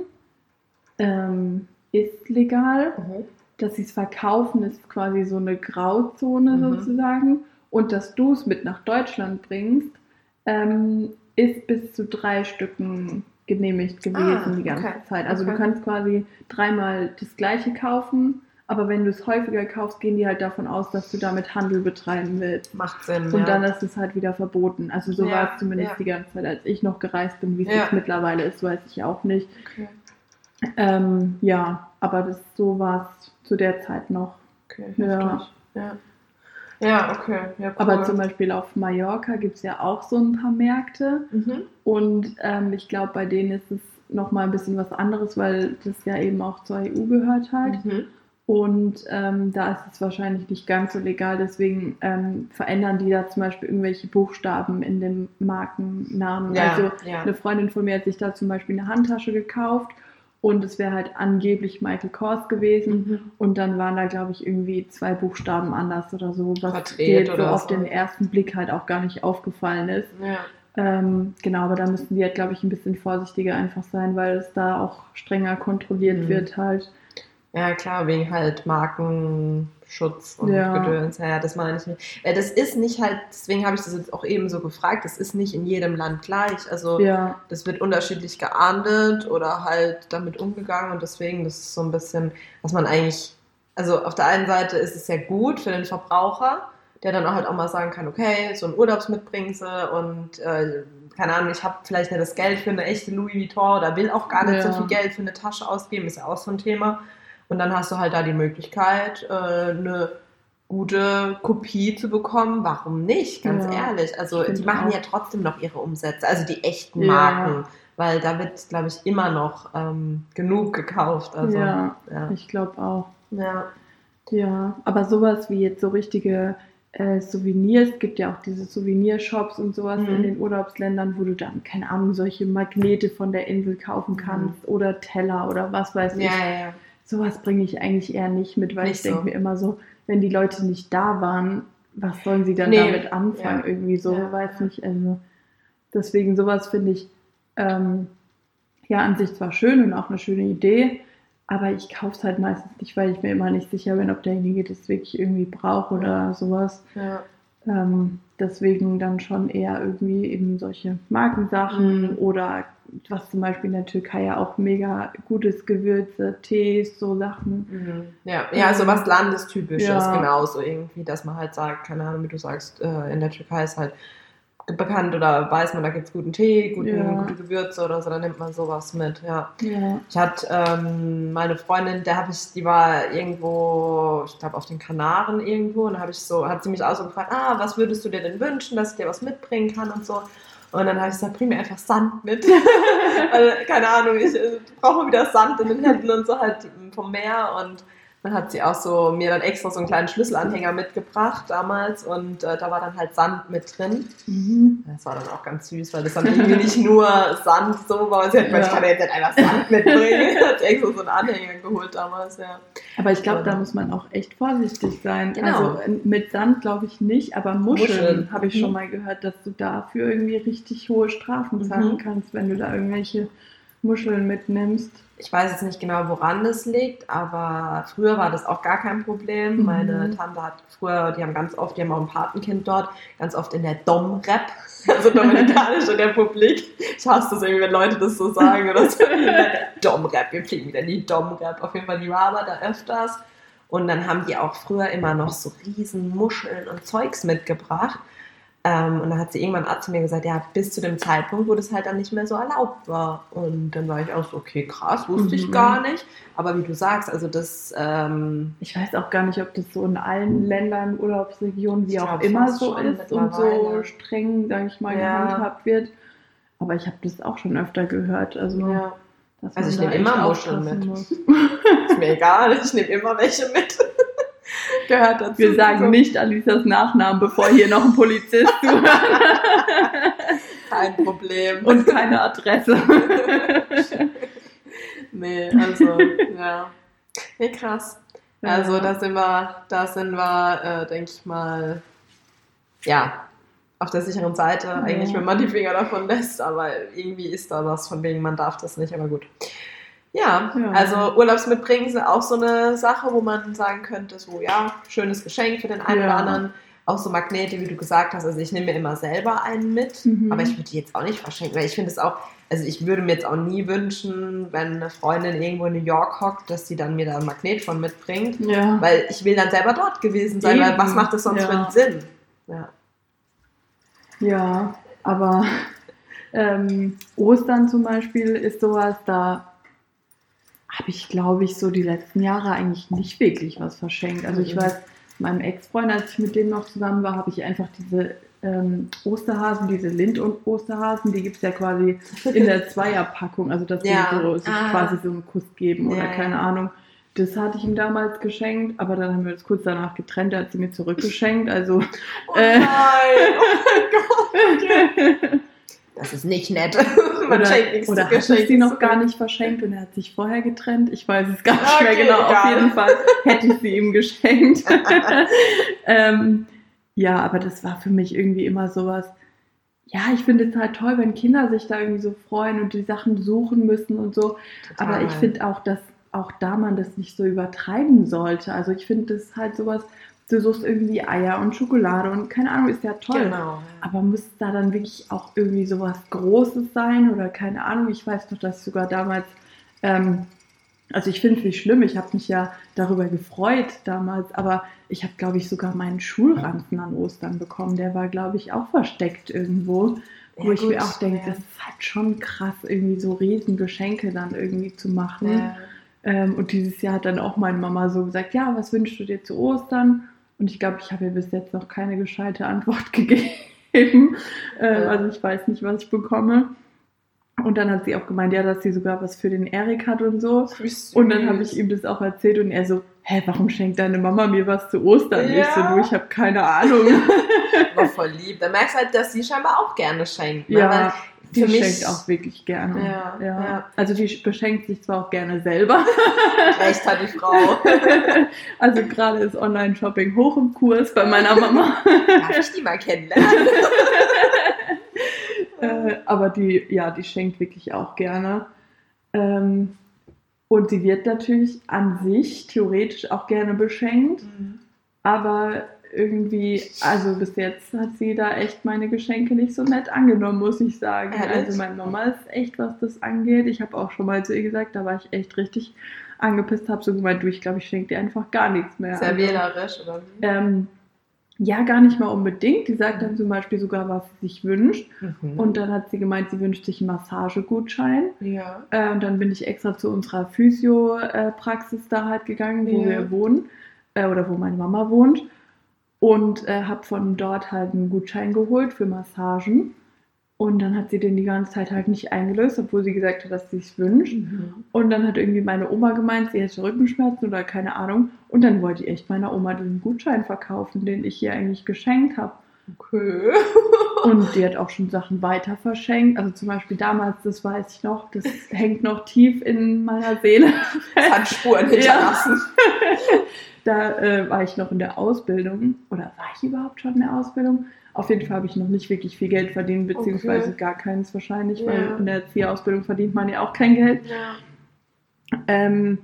ähm, ist legal. Dass sie es verkaufen, ist quasi so eine Grauzone Mhm. sozusagen. Und dass du es mit nach Deutschland bringst, ähm, ist bis zu drei Stücken genehmigt gewesen Ah, die ganze okay. Zeit. Also Okay. du kannst quasi dreimal das gleiche kaufen, aber wenn du es häufiger kaufst, gehen die halt davon aus, dass du damit Handel betreiben willst. Macht Sinn. Und ja. dann ist es halt wieder verboten. Also so Ja, war es zumindest ja. die ganze Zeit, als ich noch gereist bin. Wie es jetzt mittlerweile ist, weiß ich auch nicht. okay. Ähm, ja, aber das, so war es zu der Zeit noch. Okay, Ja. Ja. Ja, okay. Ja, cool. Aber zum Beispiel auf Mallorca gibt es ja auch so ein paar Märkte. mhm. Und ähm, ich glaube, bei denen ist es nochmal ein bisschen was anderes, weil das ja eben auch zur EU gehört halt. Mhm. Und ähm, da ist es wahrscheinlich nicht ganz so legal. Deswegen ähm, verändern die da zum Beispiel irgendwelche Buchstaben in dem Markennamen. Ja, Also ja. eine Freundin von mir hat sich da zum Beispiel eine Handtasche gekauft und es wäre halt angeblich Michael Kors gewesen. Mhm. Und dann waren da, glaube ich, irgendwie zwei Buchstaben anders oder so, was Verdreht dir so auf so. den ersten Blick halt auch gar nicht aufgefallen ist. Ja. Ähm, genau, aber da müssen die halt, glaube ich, ein bisschen vorsichtiger einfach sein, weil es da auch strenger kontrolliert Mhm. wird halt. Ja, klar, wegen halt Markenschutz und Ja. Gedöns. Ja, das meine ich nicht. Weil das ist nicht halt, deswegen habe ich das jetzt auch eben so gefragt, das ist nicht in jedem Land gleich. Also Ja, das wird unterschiedlich geahndet oder halt damit umgegangen und deswegen, das ist so ein bisschen, was man eigentlich, also auf der einen Seite ist es ja gut für den Verbraucher, der dann auch halt auch mal sagen kann, okay, so ein Urlaubsmitbringsel und äh, keine Ahnung, ich habe vielleicht nicht das Geld für eine echte Louis Vuitton oder will auch gar nicht Ja. so viel Geld für eine Tasche ausgeben, ist ja auch so ein Thema. Und dann hast du halt da die Möglichkeit, äh, eine gute Kopie zu bekommen. Warum nicht? Ganz Ja, ehrlich. Also die machen auch. ja trotzdem noch ihre Umsätze, also die echten Ja. Marken, weil da wird, glaube ich, immer noch ähm, genug gekauft. Also, ja, ja. ich glaube auch. ja. Ja, aber sowas wie jetzt so richtige äh, Souvenirs, es gibt ja auch diese Souvenirshops und sowas Mhm. in den Urlaubsländern, wo du dann, keine Ahnung, solche Magnete von der Insel kaufen kannst oder Teller oder was weiß ich. Ja, ja, ja. Sowas bringe ich eigentlich eher nicht mit, weil Nicht ich denke so. mir immer so, wenn die Leute nicht da waren, was sollen sie dann Nee, damit anfangen? ja. Irgendwie so, Ja, weiß nicht. Also deswegen sowas finde ich ähm, ja an sich zwar schön und auch eine schöne Idee, aber ich kaufe es halt meistens nicht, weil ich mir immer nicht sicher bin, ob derjenige das wirklich irgendwie braucht oder sowas. ja. Ähm, deswegen dann schon eher irgendwie eben solche Markensachen Mhm. oder was zum Beispiel in der Türkei ja auch mega gutes Gewürze, Tees, so Sachen. Mhm. Ja, ja, so was Landestypisches, Ja. genauso irgendwie, dass man halt sagt, keine Ahnung, wie du sagst, äh, in der Türkei ist halt bekannt oder weiß man, da gibt es guten Tee, guten, Ja. gute Gewürze oder so, dann nimmt man sowas mit, ja. Ja. Ich hatte ähm, meine Freundin, der habe ich, die war irgendwo, ich glaube auf den Kanaren irgendwo, und habe ich so, hat sie mich auch so gefragt, ah, was würdest du dir denn wünschen, dass ich dir was mitbringen kann und so. Und dann habe ich gesagt, bring mir einfach Sand mit. Weil, keine Ahnung, ich äh, brauche wieder Sand in den Händen und so halt vom Meer. Und dann hat sie auch so mir dann extra so einen kleinen Schlüsselanhänger mitgebracht damals und äh, da war dann halt Sand mit drin. Mhm. Das war dann auch ganz süß, weil das dann irgendwie nicht nur Sand so war. Sie hat Ja. ich kann ja jetzt nicht einfach Sand mitbringen. Hat extra so einen Anhänger geholt damals, ja. Aber ich glaube, da muss man auch echt vorsichtig sein. Genau. Also äh, mit Sand glaube ich nicht, aber Muscheln, Muscheln. habe ich Mhm. schon mal gehört, dass du dafür irgendwie richtig hohe Strafen zahlen Mhm. kannst, wenn du da irgendwelche Muscheln mitnimmst. Ich weiß jetzt nicht genau, woran das liegt, aber früher war das auch gar kein Problem. Mhm. Meine Tante hat früher, die haben ganz oft, die haben auch ein Patenkind dort, ganz oft in der Dom-Rep, also Dominikanische Republik. Ich hasse das irgendwie, wenn Leute das so sagen oder so. Dom-Rep, wir fliegen wieder in die Dom-Rep. Auf jeden Fall, die war aber da öfters. Und dann haben die auch früher immer noch so riesen Muscheln und Zeugs mitgebracht. Ähm, und dann hat sie irgendwann zu mir gesagt, ja, bis zu dem Zeitpunkt, wo das halt dann nicht mehr so erlaubt war. Und dann war ich auch so, okay, krass, wusste mhm. ich gar nicht. Aber wie du sagst, also das... Ähm, ich weiß auch gar nicht, ob das so in allen Ländern, Urlaubsregionen, wie auch immer so ist und so streng, sage ich mal, ja. gehandhabt wird. Aber ich habe das auch schon öfter gehört. Also, ja. also ich nehme immer Muscheln mit. ist mir egal, ich nehme immer welche mit. Gehört dazu. Wir sagen nicht Alisas Nachnamen, bevor hier noch ein Polizist zuhört. Kein Problem. Und keine Adresse. nee, also, ja. Nee, krass. Also da sind wir, da sind wir, äh, denke ich mal, ja, auf der sicheren Seite, eigentlich, wenn man die Finger davon lässt, aber irgendwie ist da was von wegen, man darf das nicht, aber gut. Ja, ja. also Urlaubsmitbringen ist auch so eine Sache, wo man sagen könnte, so ja, schönes Geschenk für den einen ja. oder anderen. Auch so Magnete, wie du gesagt hast. Also ich nehme mir immer selber einen mit, mhm. aber ich würde die jetzt auch nicht verschenken, weil ich finde es auch, also ich würde mir jetzt auch nie wünschen, wenn eine Freundin irgendwo in New York hockt, dass sie dann mir da ein Magnet von mitbringt, ja. weil ich will dann selber dort gewesen sein, Eben. weil was macht das sonst für einen Sinn? Ja. Ja, aber ähm, Ostern zum Beispiel ist sowas, da habe ich, glaube ich, so die letzten Jahre eigentlich nicht wirklich was verschenkt. Also ich mhm. weiß, meinem Ex-Freund, als ich mit dem noch zusammen war, habe ich einfach diese ähm, Osterhasen, diese Lind- und Osterhasen, die gibt es ja quasi in der Zweierpackung, also dass ja. die so, sich ah. quasi so einen Kuss geben ja, oder keine ja. Ahnung. Das hatte ich ihm damals geschenkt, aber dann haben wir uns kurz danach getrennt, er hat sie mir zurückgeschenkt. Also. Oh äh, nein! Äh, oh mein Gott! Das ist nicht nett. Man oder schenkt oder hat ich sie noch gar nicht verschenkt und er hat sich vorher getrennt? Ich weiß es gar nicht okay, mehr genau. Auf jeden Fall hätte ich sie ihm geschenkt. ähm, ja, aber das war für mich irgendwie immer sowas. Ja, ich finde es halt toll, wenn Kinder sich da irgendwie so freuen und die Sachen suchen müssen und so. Total. Aber ich finde auch, dass auch da man das nicht so übertreiben sollte. Also ich finde das halt sowas, du suchst irgendwie Eier und Schokolade und keine Ahnung, ist ja toll. Genau. Aber muss da dann wirklich auch irgendwie sowas Großes sein oder keine Ahnung? Ich weiß noch, dass ich sogar damals, ähm, also ich finde es nicht schlimm, ich habe mich ja darüber gefreut damals, aber ich habe, glaube ich, sogar meinen Schulranzen an Ostern bekommen. Der war, glaube ich, auch versteckt irgendwo. Wo ja, ich gut, mir auch denke, ja. das ist halt schon krass, irgendwie so Riesengeschenke dann irgendwie zu machen. Ja. Ähm, und dieses Jahr hat dann auch meine Mama so gesagt, ja, was wünschst du dir zu Ostern? Und ich glaube, ich habe ihr bis jetzt noch keine gescheite Antwort gegeben. ähm, also ich weiß nicht, was ich bekomme. Und dann hat sie auch gemeint, ja, dass sie sogar was für den Erik hat und so. Und dann habe ich ihm das auch erzählt und er so, hä, warum schenkt deine Mama mir was zu Ostern? Ja. Ich so, du, ich habe keine Ahnung. War voll lieb. Da merkst du halt, dass sie scheinbar auch gerne schenkt. Ne? Ja, die schenkt auch wirklich gerne. Ja, ja. ja, Also die beschenkt sich zwar auch gerne selber. Recht hat die Frau. Also gerade ist Online-Shopping hoch im Kurs bei meiner Mama. Darf ich die mal kennenlernen? äh, aber die, ja, die schenkt wirklich auch gerne. Ähm, und sie wird natürlich an sich theoretisch auch gerne beschenkt. Mhm. Aber irgendwie, also bis jetzt hat sie da echt meine Geschenke nicht so nett angenommen, muss ich sagen. Ehrlich? Also meine Mama ist echt, was das angeht. Ich habe auch schon mal zu ihr gesagt, da war ich echt richtig angepisst, habe so gemeint, du, ich glaube, ich schenke dir einfach gar nichts mehr. Sehr also, wählerisch, oder wie? Ähm, ja, gar nicht mal unbedingt. Die sagt dann zum Beispiel sogar, was sie sich wünscht. Mhm. Und dann hat sie gemeint, sie wünscht sich einen Massagegutschein. Ja. Äh, und dann bin ich extra zu unserer Physio-Praxis da halt gegangen, wo ja. wir wohnen. Äh, oder wo meine Mama wohnt und äh, habe von dort halt einen Gutschein geholt für Massagen. Und dann hat sie den die ganze Zeit halt nicht eingelöst, obwohl sie gesagt hat, dass sie es wünscht. Mhm. Und dann hat irgendwie meine Oma gemeint, sie hätte Rückenschmerzen oder keine Ahnung. Und dann wollte ich echt meiner Oma den Gutschein verkaufen, den ich ihr eigentlich geschenkt habe. Okay. Und die hat auch schon Sachen weiter verschenkt. Also zum Beispiel damals, das weiß ich noch, das hängt noch tief in meiner Seele. Das hat Spuren hinterlassen. Ja. Da äh, war ich noch in der Ausbildung. Oder war ich überhaupt schon in der Ausbildung? Auf jeden Fall habe ich noch nicht wirklich viel Geld verdient, beziehungsweise okay. gar keins wahrscheinlich, ja. weil in der Erzieherausbildung verdient man ja auch kein Geld. Ja. Ähm,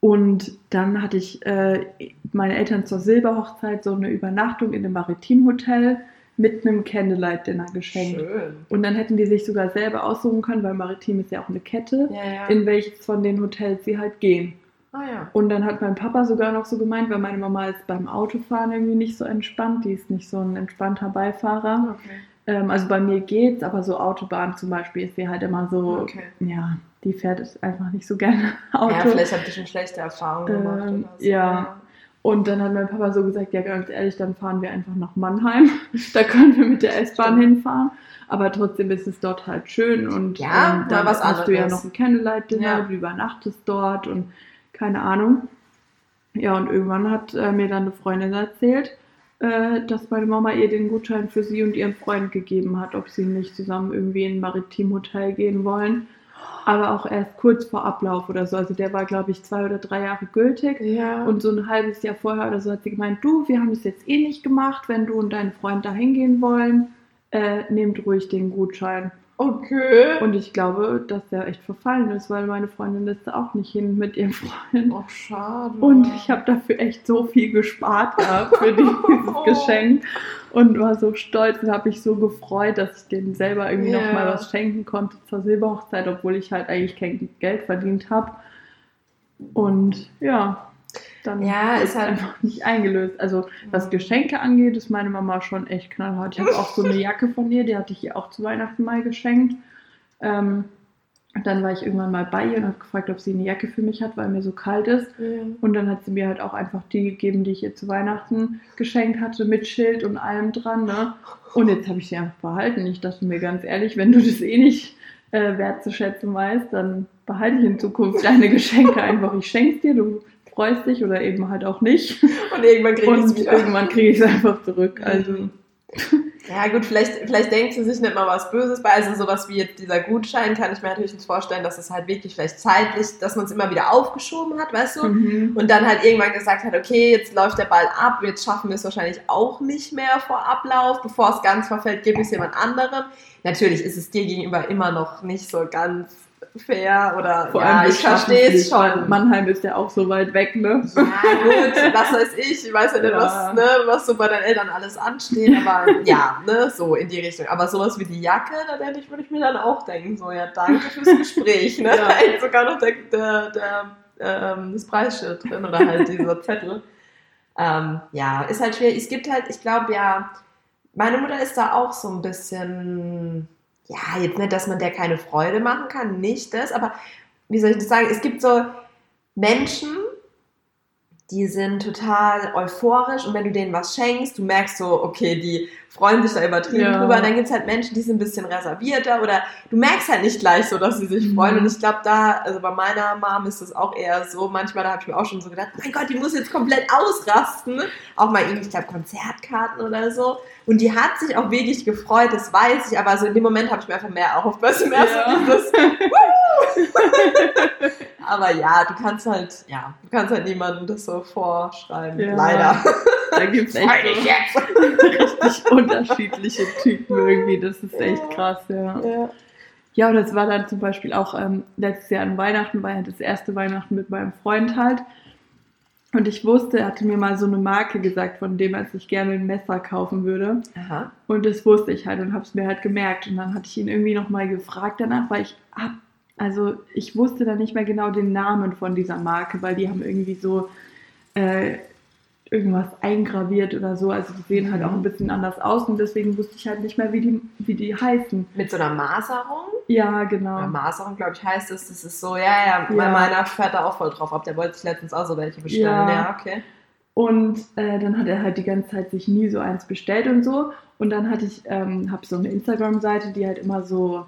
und dann hatte ich äh, meine Eltern zur Silberhochzeit so eine Übernachtung in einem Maritimhotel mit einem Candlelight-Dinner geschenkt. Schön. Und dann hätten die sich sogar selber aussuchen können, weil Maritim ist ja auch eine Kette, ja, in welches von den Hotels sie halt gehen. Ah ja. Und dann hat mein Papa sogar noch so gemeint, weil meine Mama ist beim Autofahren irgendwie nicht so entspannt, die ist nicht so ein entspannter Beifahrer. Okay. Ähm, also bei mir geht's, aber so Autobahn zum Beispiel ist sie halt immer so, Okay. ja, die fährt einfach nicht so gerne Auto. Ja, vielleicht habt ihr schon schlechte Erfahrungen gemacht. Ähm, oder so. ja. Und dann hat mein Papa so gesagt, ja ganz ehrlich, dann fahren wir einfach nach Mannheim. da können wir mit der S-Bahn hinfahren. Aber trotzdem ist es dort halt schön und Ja, ähm, was hast du ja noch ein Candlelight-Dinner, Ja. du übernachtest dort und keine Ahnung. Ja, und irgendwann hat äh, mir dann eine Freundin erzählt, äh, dass meine Mama ihr den Gutschein für sie und ihren Freund gegeben hat, ob sie nicht zusammen irgendwie in ein Maritimhotel gehen wollen. Aber auch erst kurz vor Ablauf oder so. Also der war, glaube ich, zwei oder drei Jahre gültig. Ja. Und so ein halbes Jahr vorher oder so hat sie gemeint, du, wir haben das jetzt eh nicht gemacht, wenn du und dein Freund da hingehen wollen, äh, nehmt ruhig den Gutschein. Okay. Und ich glaube, dass der echt verfallen ist, weil meine Freundin ist da auch nicht hin mit ihrem Freund. oh, schade. Und ich habe dafür echt so viel gespart gehabt für dieses Geschenk und war so stolz und habe mich so gefreut, dass ich dem selber irgendwie Ja. noch mal was schenken konnte zur Silberhochzeit, obwohl ich halt eigentlich kein Geld verdient habe. Und ja, dann Ja, ist halt- einfach nicht eingelöst. Also was Geschenke angeht, ist meine Mama schon echt knallhart. Ich habe auch so eine Jacke von ihr, die hatte ich ihr auch zu Weihnachten mal geschenkt. Ähm, dann war ich irgendwann mal bei ihr und habe gefragt, ob sie eine Jacke für mich hat, weil mir so kalt ist. Ja. Und dann hat sie mir halt auch einfach die gegeben, die ich ihr zu Weihnachten geschenkt hatte, mit Schild und allem dran. Ne? Und jetzt habe ich sie einfach behalten. Ich dachte mir ganz ehrlich, wenn du das eh nicht äh, wertzuschätzen weißt, dann behalte ich in Zukunft deine Geschenke einfach. Ich schenk's dir, du freust dich oder eben halt auch nicht. Und irgendwann kriege ich es wieder. irgendwann kriege ich es einfach zurück. Also Ja, gut, vielleicht, vielleicht denkt sie sich nicht mal was Böses bei. Also sowas wie jetzt dieser Gutschein kann ich mir natürlich nicht vorstellen, dass es halt wirklich vielleicht zeitlich, dass man es immer wieder aufgeschoben hat, weißt du? mhm. Und dann halt irgendwann gesagt hat, okay, jetzt läuft der Ball ab, jetzt schaffen wir es wahrscheinlich auch nicht mehr vor Ablauf. Bevor es ganz verfällt, gebe ich es jemand anderem. Natürlich ist es dir gegenüber immer noch nicht so ganz fair oder vor ja, allem ich verstehe es schon. Mannheim ist ja auch so weit weg, ne? Ja, gut, was weiß ich, ich weiß ja nicht, Ja. was, ne, was so bei deinen Eltern alles ansteht, aber ja, ne, so in die Richtung. Aber sowas wie die Jacke, da denke ich, würde ich mir dann auch denken, so, ja, danke fürs Gespräch, ne? Ja. Da hängt sogar noch der, der, der, ähm, das Preisschild drin oder halt dieser Zettel. Ähm, ja, ist halt schwierig. Es gibt halt, ich glaube ja, meine Mutter ist da auch so ein bisschen, ja, jetzt nicht, dass man der keine Freude machen kann, nicht das, aber wie soll ich das sagen? Es gibt so Menschen, die sind total euphorisch und wenn du denen was schenkst, du merkst so, okay, die freuen sich da übertrieben Ja. drüber. Und dann gibt es halt Menschen, die sind ein bisschen reservierter oder du merkst halt nicht gleich so, dass sie sich Mhm. freuen. Und ich glaube, da, also bei meiner Mom ist es auch eher so, manchmal, da habe ich mir auch schon so gedacht, mein Gott, die muss jetzt komplett ausrasten. Auch mal irgendwie, ich glaube, Konzertkarten oder so. Und die hat sich auch wirklich gefreut, das weiß ich, aber so in dem Moment habe ich mir einfach mehr erhofft, du, mehr Ja. dieses aber ja, du kannst halt, ja, du kannst halt niemandem das so vorschreiben. Ja. Leider. Da gibt es echt so jetzt. richtig unterschiedliche Typen irgendwie. Das ist echt Ja. krass, ja. Ja. Ja, und das war dann zum Beispiel auch ähm, letztes Jahr an Weihnachten, war ja das erste Weihnachten mit meinem Freund halt. Und ich wusste, er hatte mir mal so eine Marke gesagt, von dem er sich gerne ein Messer kaufen würde. Aha. Und das wusste ich halt und habe es mir halt gemerkt. Und dann hatte ich ihn irgendwie nochmal gefragt danach, weil ich ab, also ich wusste dann nicht mehr genau den Namen von dieser Marke, weil die haben irgendwie so äh, irgendwas eingraviert oder so. Also die sehen halt auch ein bisschen anders aus und deswegen wusste ich halt nicht mehr, wie die, wie die heißen. Mit so einer Maserung. Ja, genau. Oder Maserung, glaube ich, heißt es. Das ist so, ja, ja, Ja. Mein meiner fährt da auch voll drauf ab. Der wollte sich letztens auch so welche bestellen. Ja. Ja, okay. Und äh, dann hat er halt die ganze Zeit sich nie so eins bestellt und so. Und dann hatte ich, ähm, habe so eine Instagram-Seite, die halt immer so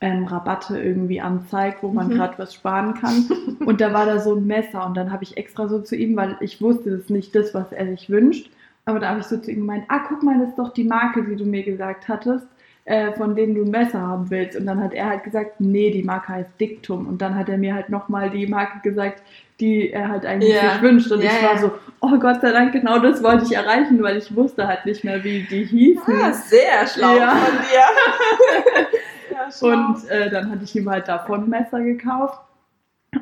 ähm, Rabatte irgendwie anzeigt, wo man Mhm. gerade was sparen kann. Und da war da so ein Messer und dann habe ich extra so zu ihm, weil ich wusste, das ist nicht das, was er sich wünscht. Aber da habe ich so zu ihm gemeint, ah, guck mal, das ist doch die Marke, die du mir gesagt hattest, äh, von denen du ein Messer haben willst. Und dann hat er halt gesagt, nee, die Marke heißt Diktum. Und dann hat er mir halt nochmal die Marke gesagt, die er halt eigentlich Ja. sich wünscht. Und Ja, ich war ja. so, oh Gott sei Dank, genau das wollte ich erreichen, weil ich wusste halt nicht mehr, wie die hießen. Ah, sehr schlau Ja. von dir. Und äh, dann hatte ich ihm halt davon ein Messer gekauft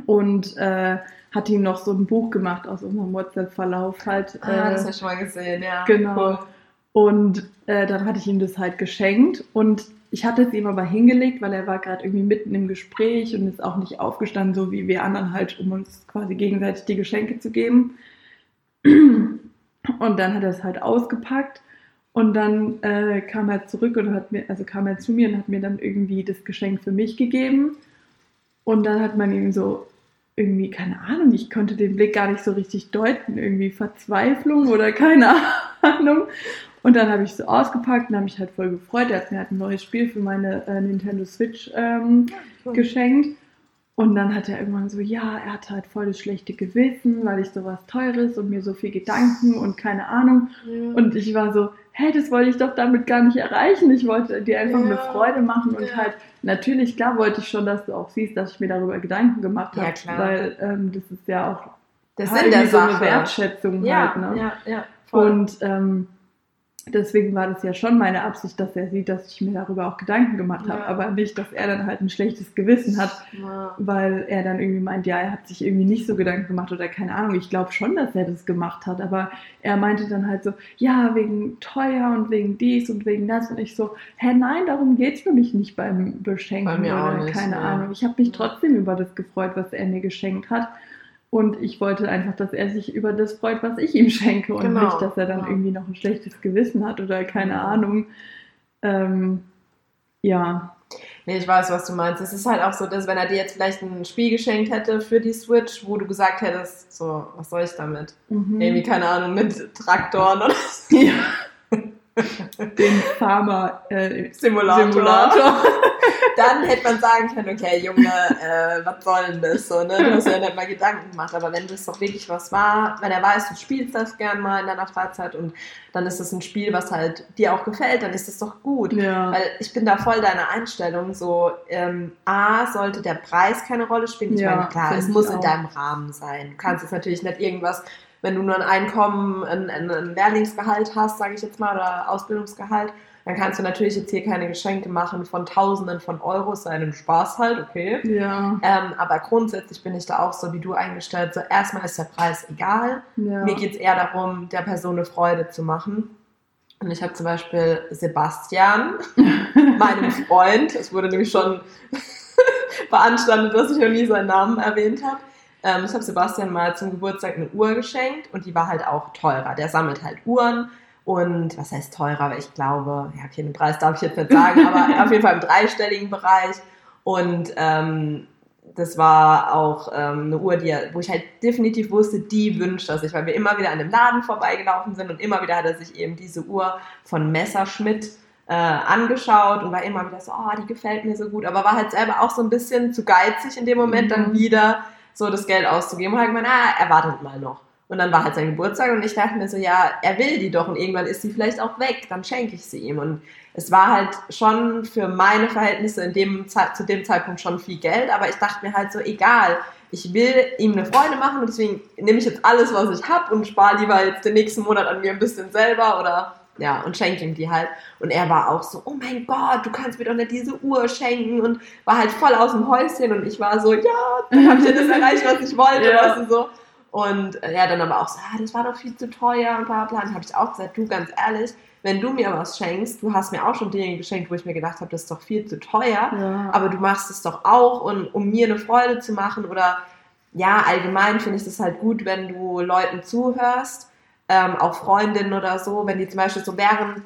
und äh, hatte ihm noch so ein Buch gemacht aus unserem WhatsApp-Verlauf halt. ah, das äh, habe ich schon mal gesehen, ja. genau. Cool. Und äh, dann hatte ich ihm das halt geschenkt und ich hatte es ihm aber hingelegt, weil er war gerade irgendwie mitten im Gespräch und ist auch nicht aufgestanden, so wie wir anderen halt, um uns quasi gegenseitig die Geschenke zu geben. Und dann hat er es halt ausgepackt und dann äh, kam er zurück und hat mir, also kam er zu mir und hat mir dann irgendwie das Geschenk für mich gegeben. Und dann hat man ihm so irgendwie, keine Ahnung, ich konnte den Blick gar nicht so richtig deuten, irgendwie Verzweiflung oder keine Ahnung. Und dann habe ich so ausgepackt und habe mich halt voll gefreut. Er hat mir halt ein neues Spiel für meine äh, Nintendo Switch ähm, ja, geschenkt. Und dann hat er irgendwann so, ja, er hatte halt voll das schlechte Gewissen, weil ich sowas Teures und mir so viel Gedanken und keine Ahnung. Ja. Und ich war so, hey, das wollte ich doch damit gar nicht erreichen. Ich wollte dir einfach ja. eine Freude machen und ja. halt, natürlich, klar wollte ich schon, dass du auch siehst, dass ich mir darüber Gedanken gemacht habe. Ja, klar. Weil ähm, das ist ja auch das halt so eine Wertschätzung ja, halt. Ne? Ja, ja, voll. Und ähm, deswegen war das ja schon meine Absicht, dass er sieht, dass ich mir darüber auch Gedanken gemacht habe, ja. aber nicht, dass er dann halt ein schlechtes Gewissen hat, ja. weil er dann irgendwie meint, ja, er hat sich irgendwie nicht so Gedanken gemacht oder keine Ahnung. Ich glaube schon, dass er das gemacht hat, aber er meinte dann halt so, ja, wegen teuer und wegen dies und wegen das und ich so, hä, nein, darum geht es für mich nicht beim Beschenken Bei oder nicht, keine ja. Ahnung. Ich habe mich trotzdem über das gefreut, was er mir geschenkt hat. Und ich wollte einfach, dass er sich über das freut, was ich ihm schenke und genau. nicht, dass er dann ja. irgendwie noch ein schlechtes Gewissen hat oder keine Ahnung. Ähm, ja. Nee, ich weiß, was du meinst. Es ist halt auch so, dass wenn er dir jetzt vielleicht ein Spiel geschenkt hätte für die Switch, wo du gesagt hättest, so, was soll ich damit? Mhm. Irgendwie, keine Ahnung, mit Traktoren oder so. Ja. Den Farmer äh, Simulator. Dann hätte man sagen können, okay, Junge, äh, was soll denn das? So, ne? Du hast ja nicht mal Gedanken gemacht, aber wenn das doch wirklich was war, wenn er weiß, du spielst das gern mal in deiner Freizeit und dann ist es ein Spiel, was halt dir auch gefällt, dann ist das doch gut. Ja. Weil ich bin da voll deiner Einstellung. So, ähm, A, sollte der Preis keine Rolle spielen. Ich ja, meine, klar, es muss in deinem Rahmen sein. Du kannst jetzt natürlich nicht irgendwas wenn du nur ein Einkommen, ein, ein Lehrlingsgehalt hast, sage ich jetzt mal, oder Ausbildungsgehalt, dann kannst du natürlich jetzt hier keine Geschenke machen von Tausenden von Euros, seinen Spaß halt, okay. Ja. Ähm, aber grundsätzlich bin ich da auch so wie du eingestellt. So erstmal ist der Preis egal. Ja. Mir geht es eher darum, der Person eine Freude zu machen. Und ich habe zum Beispiel Sebastian, meinem Freund, es wurde nämlich schon beanstandet, dass ich noch nie seinen Namen erwähnt habe. Ähm, ich habe Sebastian mal zum Geburtstag eine Uhr geschenkt und die war halt auch teurer. Der sammelt halt Uhren und was heißt teurer? Weil ich glaube, ja, okay, den Preis darf ich jetzt nicht sagen, aber auf jeden Fall im dreistelligen Bereich. Und ähm, das war auch ähm, eine Uhr, die, wo ich halt definitiv wusste, die wünscht er sich, weil wir immer wieder an dem Laden vorbeigelaufen sind und immer wieder hat er sich eben diese Uhr von Messerschmitt äh, angeschaut und war immer wieder so, oh, die gefällt mir so gut, aber war halt selber auch so ein bisschen zu geizig in dem Moment, mhm. dann wieder so das Geld auszugeben. Und halt gemeint, ah, er wartet mal noch. Und dann war halt sein Geburtstag und ich dachte mir so, ja, er will die doch und irgendwann ist sie vielleicht auch weg, dann schenke ich sie ihm. Und es war halt schon für meine Verhältnisse in dem, zu dem Zeitpunkt schon viel Geld, aber ich dachte mir halt so, egal, ich will ihm eine Freude machen und deswegen nehme ich jetzt alles, was ich habe und spare lieber jetzt den nächsten Monat an mir ein bisschen selber oder ja, und schenke ihm die halt. Und er war auch so, oh mein Gott, du kannst mir doch nicht diese Uhr schenken und war halt voll aus dem Häuschen und ich war so, ja, dann habe ich ja das erreicht, was ich wollte, ja. weißt du so. Und ja, dann aber auch so, ah, das war doch viel zu teuer und bla bla. Dann habe ich auch gesagt, du ganz ehrlich, wenn du mir was schenkst, du hast mir auch schon Dinge geschenkt, wo ich mir gedacht habe, das ist doch viel zu teuer, ja. aber du machst es doch auch, und, um mir eine Freude zu machen oder ja, allgemein finde ich das halt gut, wenn du Leuten zuhörst, ähm, auch Freundinnen oder so, wenn die zum Beispiel so während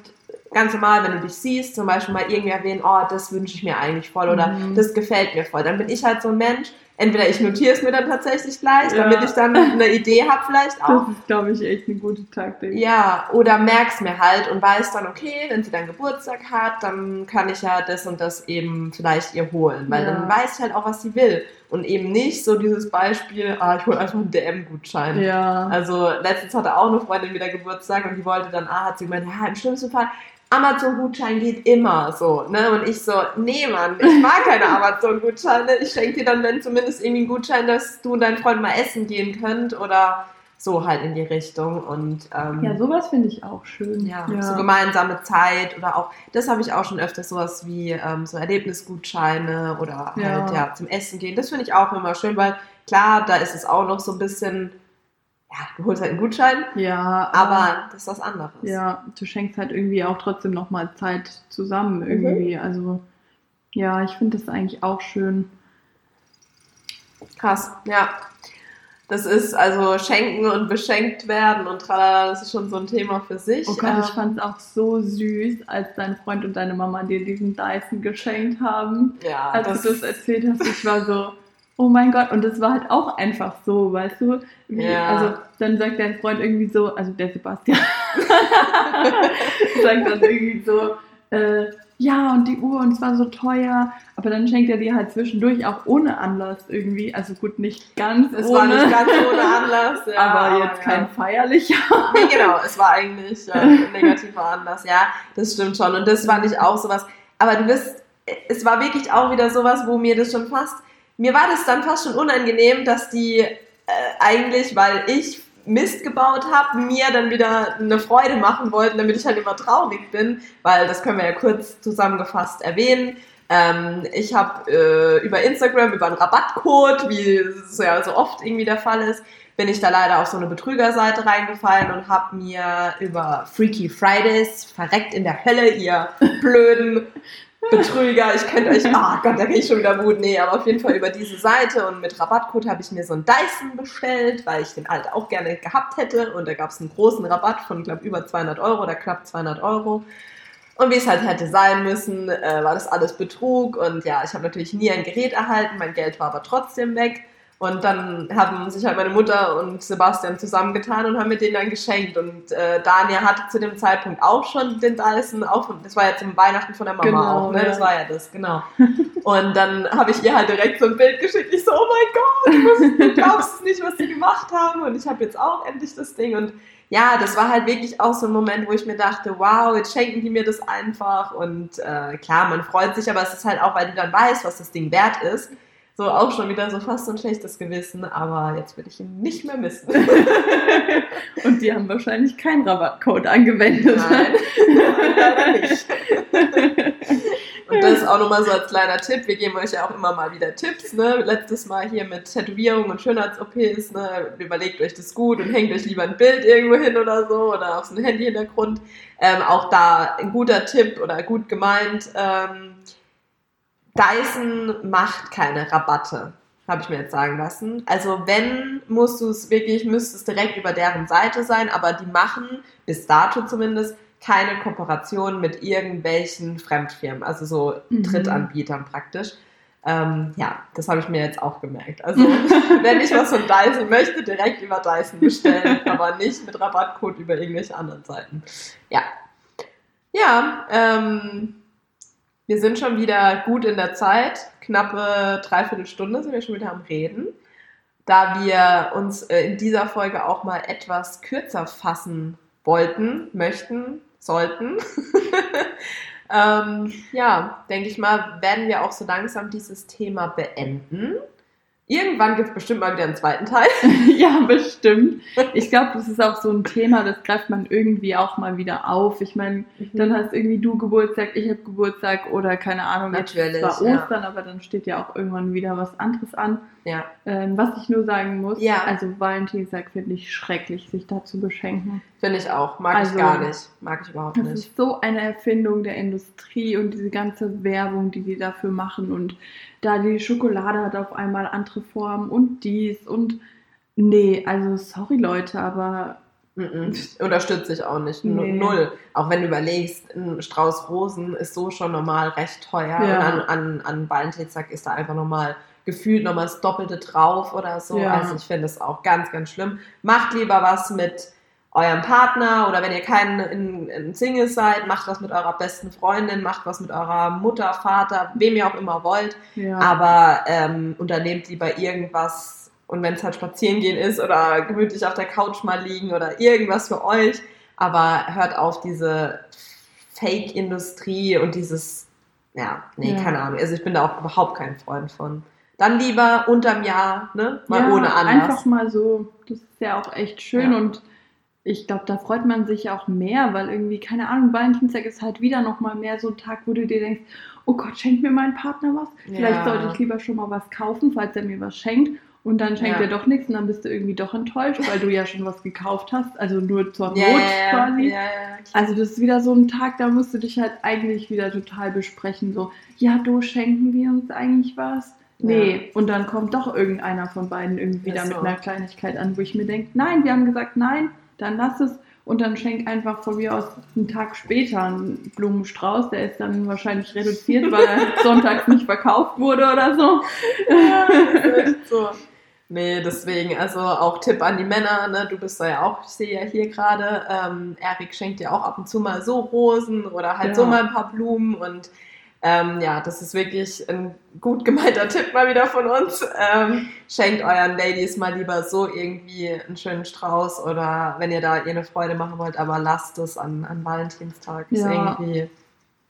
ganz normal, wenn du dich siehst, zum Beispiel mal irgendwie erwähnen, oh, das wünsche ich mir eigentlich voll oder mhm. das gefällt mir voll. Dann bin ich halt so ein Mensch, entweder ich notiere es mir dann tatsächlich gleich, ja. damit ich dann eine Idee habe vielleicht auch. Das ist, glaube ich, echt eine gute Taktik. Ja, oder merk's mir halt und weiß dann, okay, wenn sie dann Geburtstag hat, dann kann ich ja das und das eben vielleicht ihr holen, weil ja. dann weiß ich halt auch, was sie will. Und eben nicht so dieses Beispiel, ah, ich hole einfach einen DM-Gutschein. Ja. Also letztens hatte auch eine Freundin wieder Geburtstag und die wollte dann, ah, hat sie gemeint, ja, im schlimmsten Fall, Amazon-Gutschein geht immer so, ne? Und ich so, nee, Mann, ich mag keine Amazon-Gutscheine. Ich schenke dir dann, wenn zumindest irgendwie einen Gutschein, dass du und dein Freund mal essen gehen könnt oder so halt in die Richtung. Und ähm, ja, sowas finde ich auch schön. Ja, ja, so gemeinsame Zeit oder auch, das habe ich auch schon öfters sowas wie ähm, so Erlebnisgutscheine oder halt ja. ja zum Essen gehen. Das finde ich auch immer schön, weil klar, da ist es auch noch so ein bisschen ja, du holst halt einen Gutschein, Ja, aber das ist was anderes. Ja, du schenkst halt irgendwie auch trotzdem nochmal Zeit zusammen irgendwie. Also, ja, ich finde das eigentlich auch schön. Krass, ja. Das ist also schenken und beschenkt werden und tralala, das ist schon so ein Thema für sich. Oh Gott, ich Ähm, fand es auch so süß, als dein Freund und deine Mama dir diesen Dyson geschenkt haben. ja, Als das, du das erzählt hast, ich war so, oh mein Gott. Und das war halt auch einfach so, weißt du? Wie, Ja. Also dann sagt dein Freund irgendwie so, also der Sebastian, sagt dann irgendwie so, äh, ja, und die Uhr, und es war so teuer. Aber dann schenkt er dir halt zwischendurch auch ohne Anlass irgendwie. Also gut, nicht ganz es ohne, war nicht ganz ohne Anlass. Ja, aber jetzt kein ja. feierlicher. Nee, genau, es war eigentlich ja, ein negativer Anlass. Ja, das stimmt schon. Und das fand ich auch sowas. Aber du bist, es war wirklich auch wieder sowas, wo mir das schon fast, mir war das dann fast schon unangenehm, dass die äh, eigentlich, weil ich Mist gebaut habe, mir dann wieder eine Freude machen wollten, damit ich halt immer traurig bin, weil das können wir ja kurz zusammengefasst erwähnen. Ähm, ich habe äh, über Instagram, über einen Rabattcode, wie es ja so oft irgendwie der Fall ist, bin ich da leider auf so eine Betrügerseite reingefallen und habe mir über Freaky Fridays verreckt in der Hölle, ihr blöden Betrüger. Ich könnte euch, ah Gott, da kriege ich schon wieder Wut. Nee, aber auf jeden Fall über diese Seite und mit Rabattcode habe ich mir so einen Dyson bestellt, weil ich den halt auch gerne gehabt hätte und da gab es einen großen Rabatt von, glaube über 200 Euro oder knapp 200 Euro. Und wie es halt hätte sein müssen, äh, war das alles Betrug. Und ja, ich habe natürlich nie ein Gerät erhalten, mein Geld war aber trotzdem weg. Und dann haben sich halt meine Mutter und Sebastian zusammengetan und haben mir den dann geschenkt. Und äh, Daniel hatte zu dem Zeitpunkt auch schon den Dyson, auch das war ja zum Weihnachten von der Mama Genau, auch, ne? ja. Das war ja das, genau. Und dann habe ich ihr halt direkt so ein Bild geschickt. Ich so, oh mein Gott, du glaubst es nicht, was sie gemacht haben. Und ich habe jetzt auch endlich das Ding. Und ja, das war halt wirklich auch so ein Moment, wo ich mir dachte, wow, jetzt schenken die mir das einfach. Und äh, klar, man freut sich, aber es ist halt auch, weil du dann weißt, was das Ding wert ist. So auch schon wieder so fast so ein schlechtes Gewissen, aber jetzt will ich ihn nicht mehr missen. Und die haben wahrscheinlich keinen Rabattcode angewendet. Nein, leider nicht. Und das ist auch nochmal so als kleiner Tipp. Wir geben euch ja auch immer mal wieder Tipps. Ne? Letztes Mal hier mit Tätowierung und Schönheits-OPs. Ne? Überlegt euch das gut und hängt euch lieber ein Bild irgendwo hin oder so oder auf so einen Handy-Hintergrund. Ähm, auch da ein guter Tipp oder gut gemeint. Ähm, Dyson macht keine Rabatte, habe ich mir jetzt sagen lassen. Also wenn, musst du es wirklich, müsste es direkt über deren Seite sein, aber die machen, bis dato zumindest, keine Kooperation mit irgendwelchen Fremdfirmen, also so Mhm. Drittanbietern praktisch. Ähm, ja, das habe ich mir jetzt auch gemerkt. Also wenn ich was von Dyson möchte, direkt über Dyson bestellen, aber nicht mit Rabattcode über irgendwelche anderen Seiten. Ja. Ja, ähm, wir sind schon wieder gut in der Zeit. Knappe dreiviertel Stunde sind wir schon wieder am Reden. Da wir uns äh, in dieser Folge auch mal etwas kürzer fassen wollten, möchten, sollten. ähm, ja, denke ich mal, werden wir auch so langsam dieses Thema beenden. Irgendwann gibt es bestimmt mal wieder einen zweiten Teil. ja, bestimmt. Ich glaube, das ist auch so ein Thema, das greift man irgendwie auch mal wieder auf. Ich meine, dann hast irgendwie du Geburtstag, ich habe Geburtstag oder keine Ahnung, Natürlich, ist zwar ja. Ostern, aber dann steht ja auch irgendwann wieder was anderes an. Ja, Ähm, was ich nur sagen muss, Ja. also Valentinstag finde ich schrecklich, sich da zu beschenken. finde ich auch. Mag Also, ich gar nicht. Mag ich überhaupt Das nicht. ist so eine Erfindung der Industrie und diese ganze Werbung, die die dafür machen. Und da die Schokolade hat auf einmal andere Formen und dies und nee, also sorry Leute, aber. Unterstütze ich auch nicht. Nee. Null. Auch wenn du überlegst, ein Strauß Rosen ist so schon normal recht teuer. Ja. Und an, an, an Valentinstag ist da einfach nochmal gefühlt nochmal das Doppelte drauf oder so. Ja. Also ich finde es auch ganz, ganz schlimm. Macht lieber was mit eurem Partner oder wenn ihr kein in, in Single seid, macht was mit eurer besten Freundin, macht was mit eurer Mutter, Vater, wem ihr auch immer wollt. ja. Aber ähm, unternehmt lieber irgendwas und wenn es halt spazieren gehen ist oder gemütlich auf der Couch mal liegen oder irgendwas für euch, aber hört auf diese Fake-Industrie und dieses, ja, nee, Ja. keine Ahnung. Also ich bin da auch überhaupt kein Freund von. Dann lieber unterm Jahr, ne? Mal ja, ohne Anlass. Einfach mal so, das ist ja auch echt schön und ich glaube, da freut man sich auch mehr, weil irgendwie, keine Ahnung, Valentinstag ist halt wieder nochmal mehr so ein Tag, wo du dir denkst, oh Gott, schenkt mir mein Partner was? Vielleicht Ja. sollte ich lieber schon mal was kaufen, falls er mir was schenkt. Und dann schenkt Ja. er doch nichts und dann bist du irgendwie doch enttäuscht, weil du ja schon was gekauft hast, also nur zur Not Ja, ja, ja, quasi. ja, ja, Also das ist wieder so ein Tag, da musst du dich halt eigentlich wieder total besprechen, so, ja, du schenken wir uns eigentlich was? Nee, und dann kommt doch irgendeiner von beiden irgendwie wieder Ist mit so. einer Kleinigkeit an, wo ich mir denke, nein, wir haben gesagt nein, dann lass es und dann schenk einfach von mir aus einen Tag später einen Blumenstrauß, der ist dann wahrscheinlich reduziert, weil er sonntags nicht verkauft wurde oder so. Ja, so. Nee, deswegen, also auch Tipp an die Männer, ne? du bist da ja auch, ich sehe ja hier gerade, ähm, Erik schenkt dir auch ab und zu mal so Rosen oder halt Ja. so mal ein paar Blumen und ähm, ja, das ist wirklich ein gut gemeinter Tipp mal wieder von uns. Ähm, schenkt euren Ladies mal lieber so irgendwie einen schönen Strauß oder wenn ihr da ihr eine Freude machen wollt, aber lasst es an, an Valentinstag. Ist Ja. irgendwie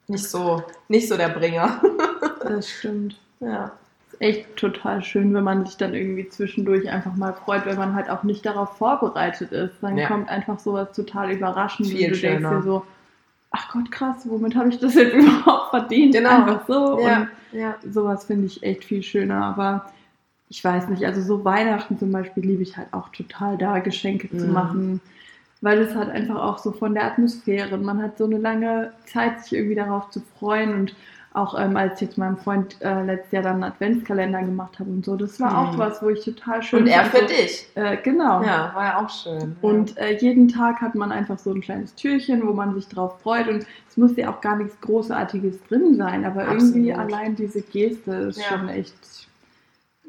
nicht so, nicht so der Bringer. Das stimmt. ja. Ist echt total schön, wenn man sich dann irgendwie zwischendurch einfach mal freut, wenn man halt auch nicht darauf vorbereitet ist. Dann Ja. kommt einfach sowas total überraschend Viel und du denkst schöner. dir so, Gott, krass, womit habe ich das jetzt überhaupt verdient? Genau. Einfach so. Ja, ja. Und sowas finde ich echt viel schöner. Aber ich weiß nicht, also so Weihnachten zum Beispiel liebe ich halt auch total da, Geschenke zu Mhm. machen. Weil es halt einfach auch so von der Atmosphäre. Man hat so eine lange Zeit, sich irgendwie darauf zu freuen. Und auch ähm, als ich jetzt meinem Freund äh, letztes Jahr dann einen Adventskalender gemacht habe und so, das war auch Mhm. was, wo ich total schön Und er für so, dich. Äh, genau. Ja, war ja auch schön. Und äh, jeden Tag hat man einfach so ein kleines Türchen, wo man sich drauf freut. Und es muss ja auch gar nichts Großartiges drin sein, aber irgendwie Absolut. allein diese Geste ist Ja. schon echt.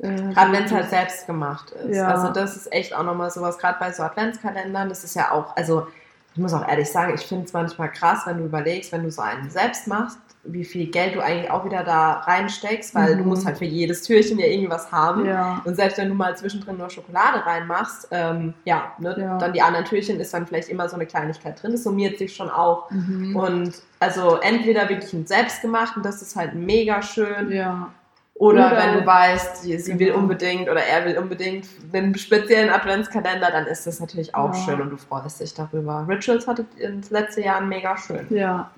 Äh, Gerade wenn es halt selbst gemacht ist. Ja. Also das ist echt auch nochmal sowas, gerade bei so Adventskalendern, das ist ja auch, also ich muss auch ehrlich sagen, ich finde es manchmal krass, wenn du überlegst, wenn du so einen selbst machst, wie viel Geld du eigentlich auch wieder da reinsteckst, weil du Mhm. musst halt für jedes Türchen ja irgendwas haben. Ja, Und selbst wenn du mal zwischendrin nur Schokolade reinmachst, ähm, ja, ne, Ja. dann die anderen Türchen ist dann vielleicht immer so eine Kleinigkeit drin. Das summiert sich schon auch. mhm. Und also entweder wirklich ein selbstgemachten, das ist halt mega schön. ja, Oder, Oder- wenn du weißt, sie will Genau. unbedingt oder er will unbedingt einen speziellen Adventskalender, dann ist das natürlich auch Ja. schön und du freust dich darüber. Rituals hatte das letzte Jahr mega schön. ja.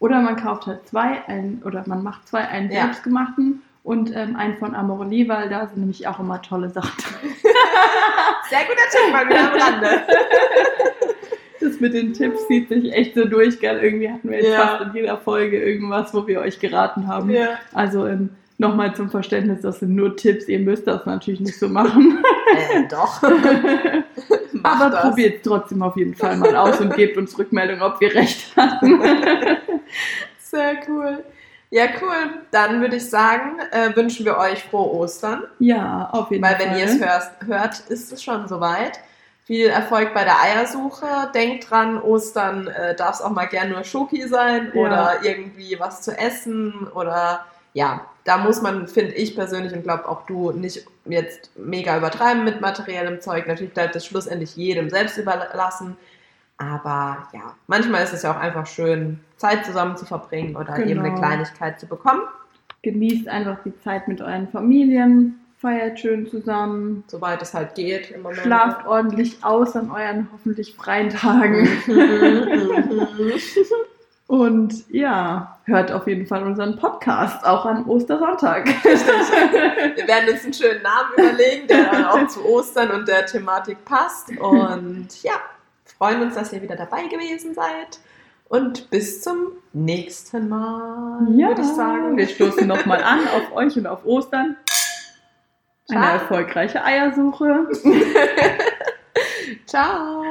Oder man kauft halt zwei, ein, oder man macht zwei, einen Ja. selbstgemachten und ähm, einen von Amorelie, weil da sind nämlich auch immer tolle Sachen drin. Sehr guter Tipp, mal wieder am Rande. Das mit den Tipps zieht sich echt so durch, gell? Irgendwie hatten wir jetzt Ja. fast in jeder Folge irgendwas, wo wir euch geraten haben. Ja. Also ähm, nochmal zum Verständnis, das sind nur Tipps, ihr müsst das natürlich nicht so machen. Äh, doch. Aber das. probiert es trotzdem auf jeden Fall mal aus und gebt uns Rückmeldung, ob wir recht hatten. Sehr cool. Ja, cool. Dann würde ich sagen, äh, wünschen wir euch frohe Ostern. ja, auf jeden Weil Fall. wenn ihr es hörst, hört, ist es schon soweit. Viel Erfolg bei der Eiersuche. Denkt dran, Ostern äh, darf es auch mal gern nur Schoki sein Ja. oder irgendwie was zu essen oder ja, da muss man, finde ich persönlich und glaube auch du, nicht jetzt mega übertreiben mit materiellem Zeug. Natürlich bleibt es schlussendlich jedem selbst überlassen. Aber ja, manchmal ist es ja auch einfach schön, Zeit zusammen zu verbringen oder Genau. eben eine Kleinigkeit zu bekommen, Genießt einfach die Zeit mit euren Familien, feiert schön zusammen, soweit es halt geht im Moment. schlaft ordentlich aus an euren hoffentlich freien Tagen. Und ja, hört auf jeden Fall unseren Podcast auch am Ostersonntag. Wir werden uns einen schönen Namen überlegen, der dann auch zu Ostern und der Thematik passt. Und ja, freuen uns, dass ihr wieder dabei gewesen seid. Und bis zum nächsten Mal, würde ich sagen. wir stoßen nochmal an auf euch und auf Ostern. Eine Ciao. erfolgreiche Eiersuche. Ciao.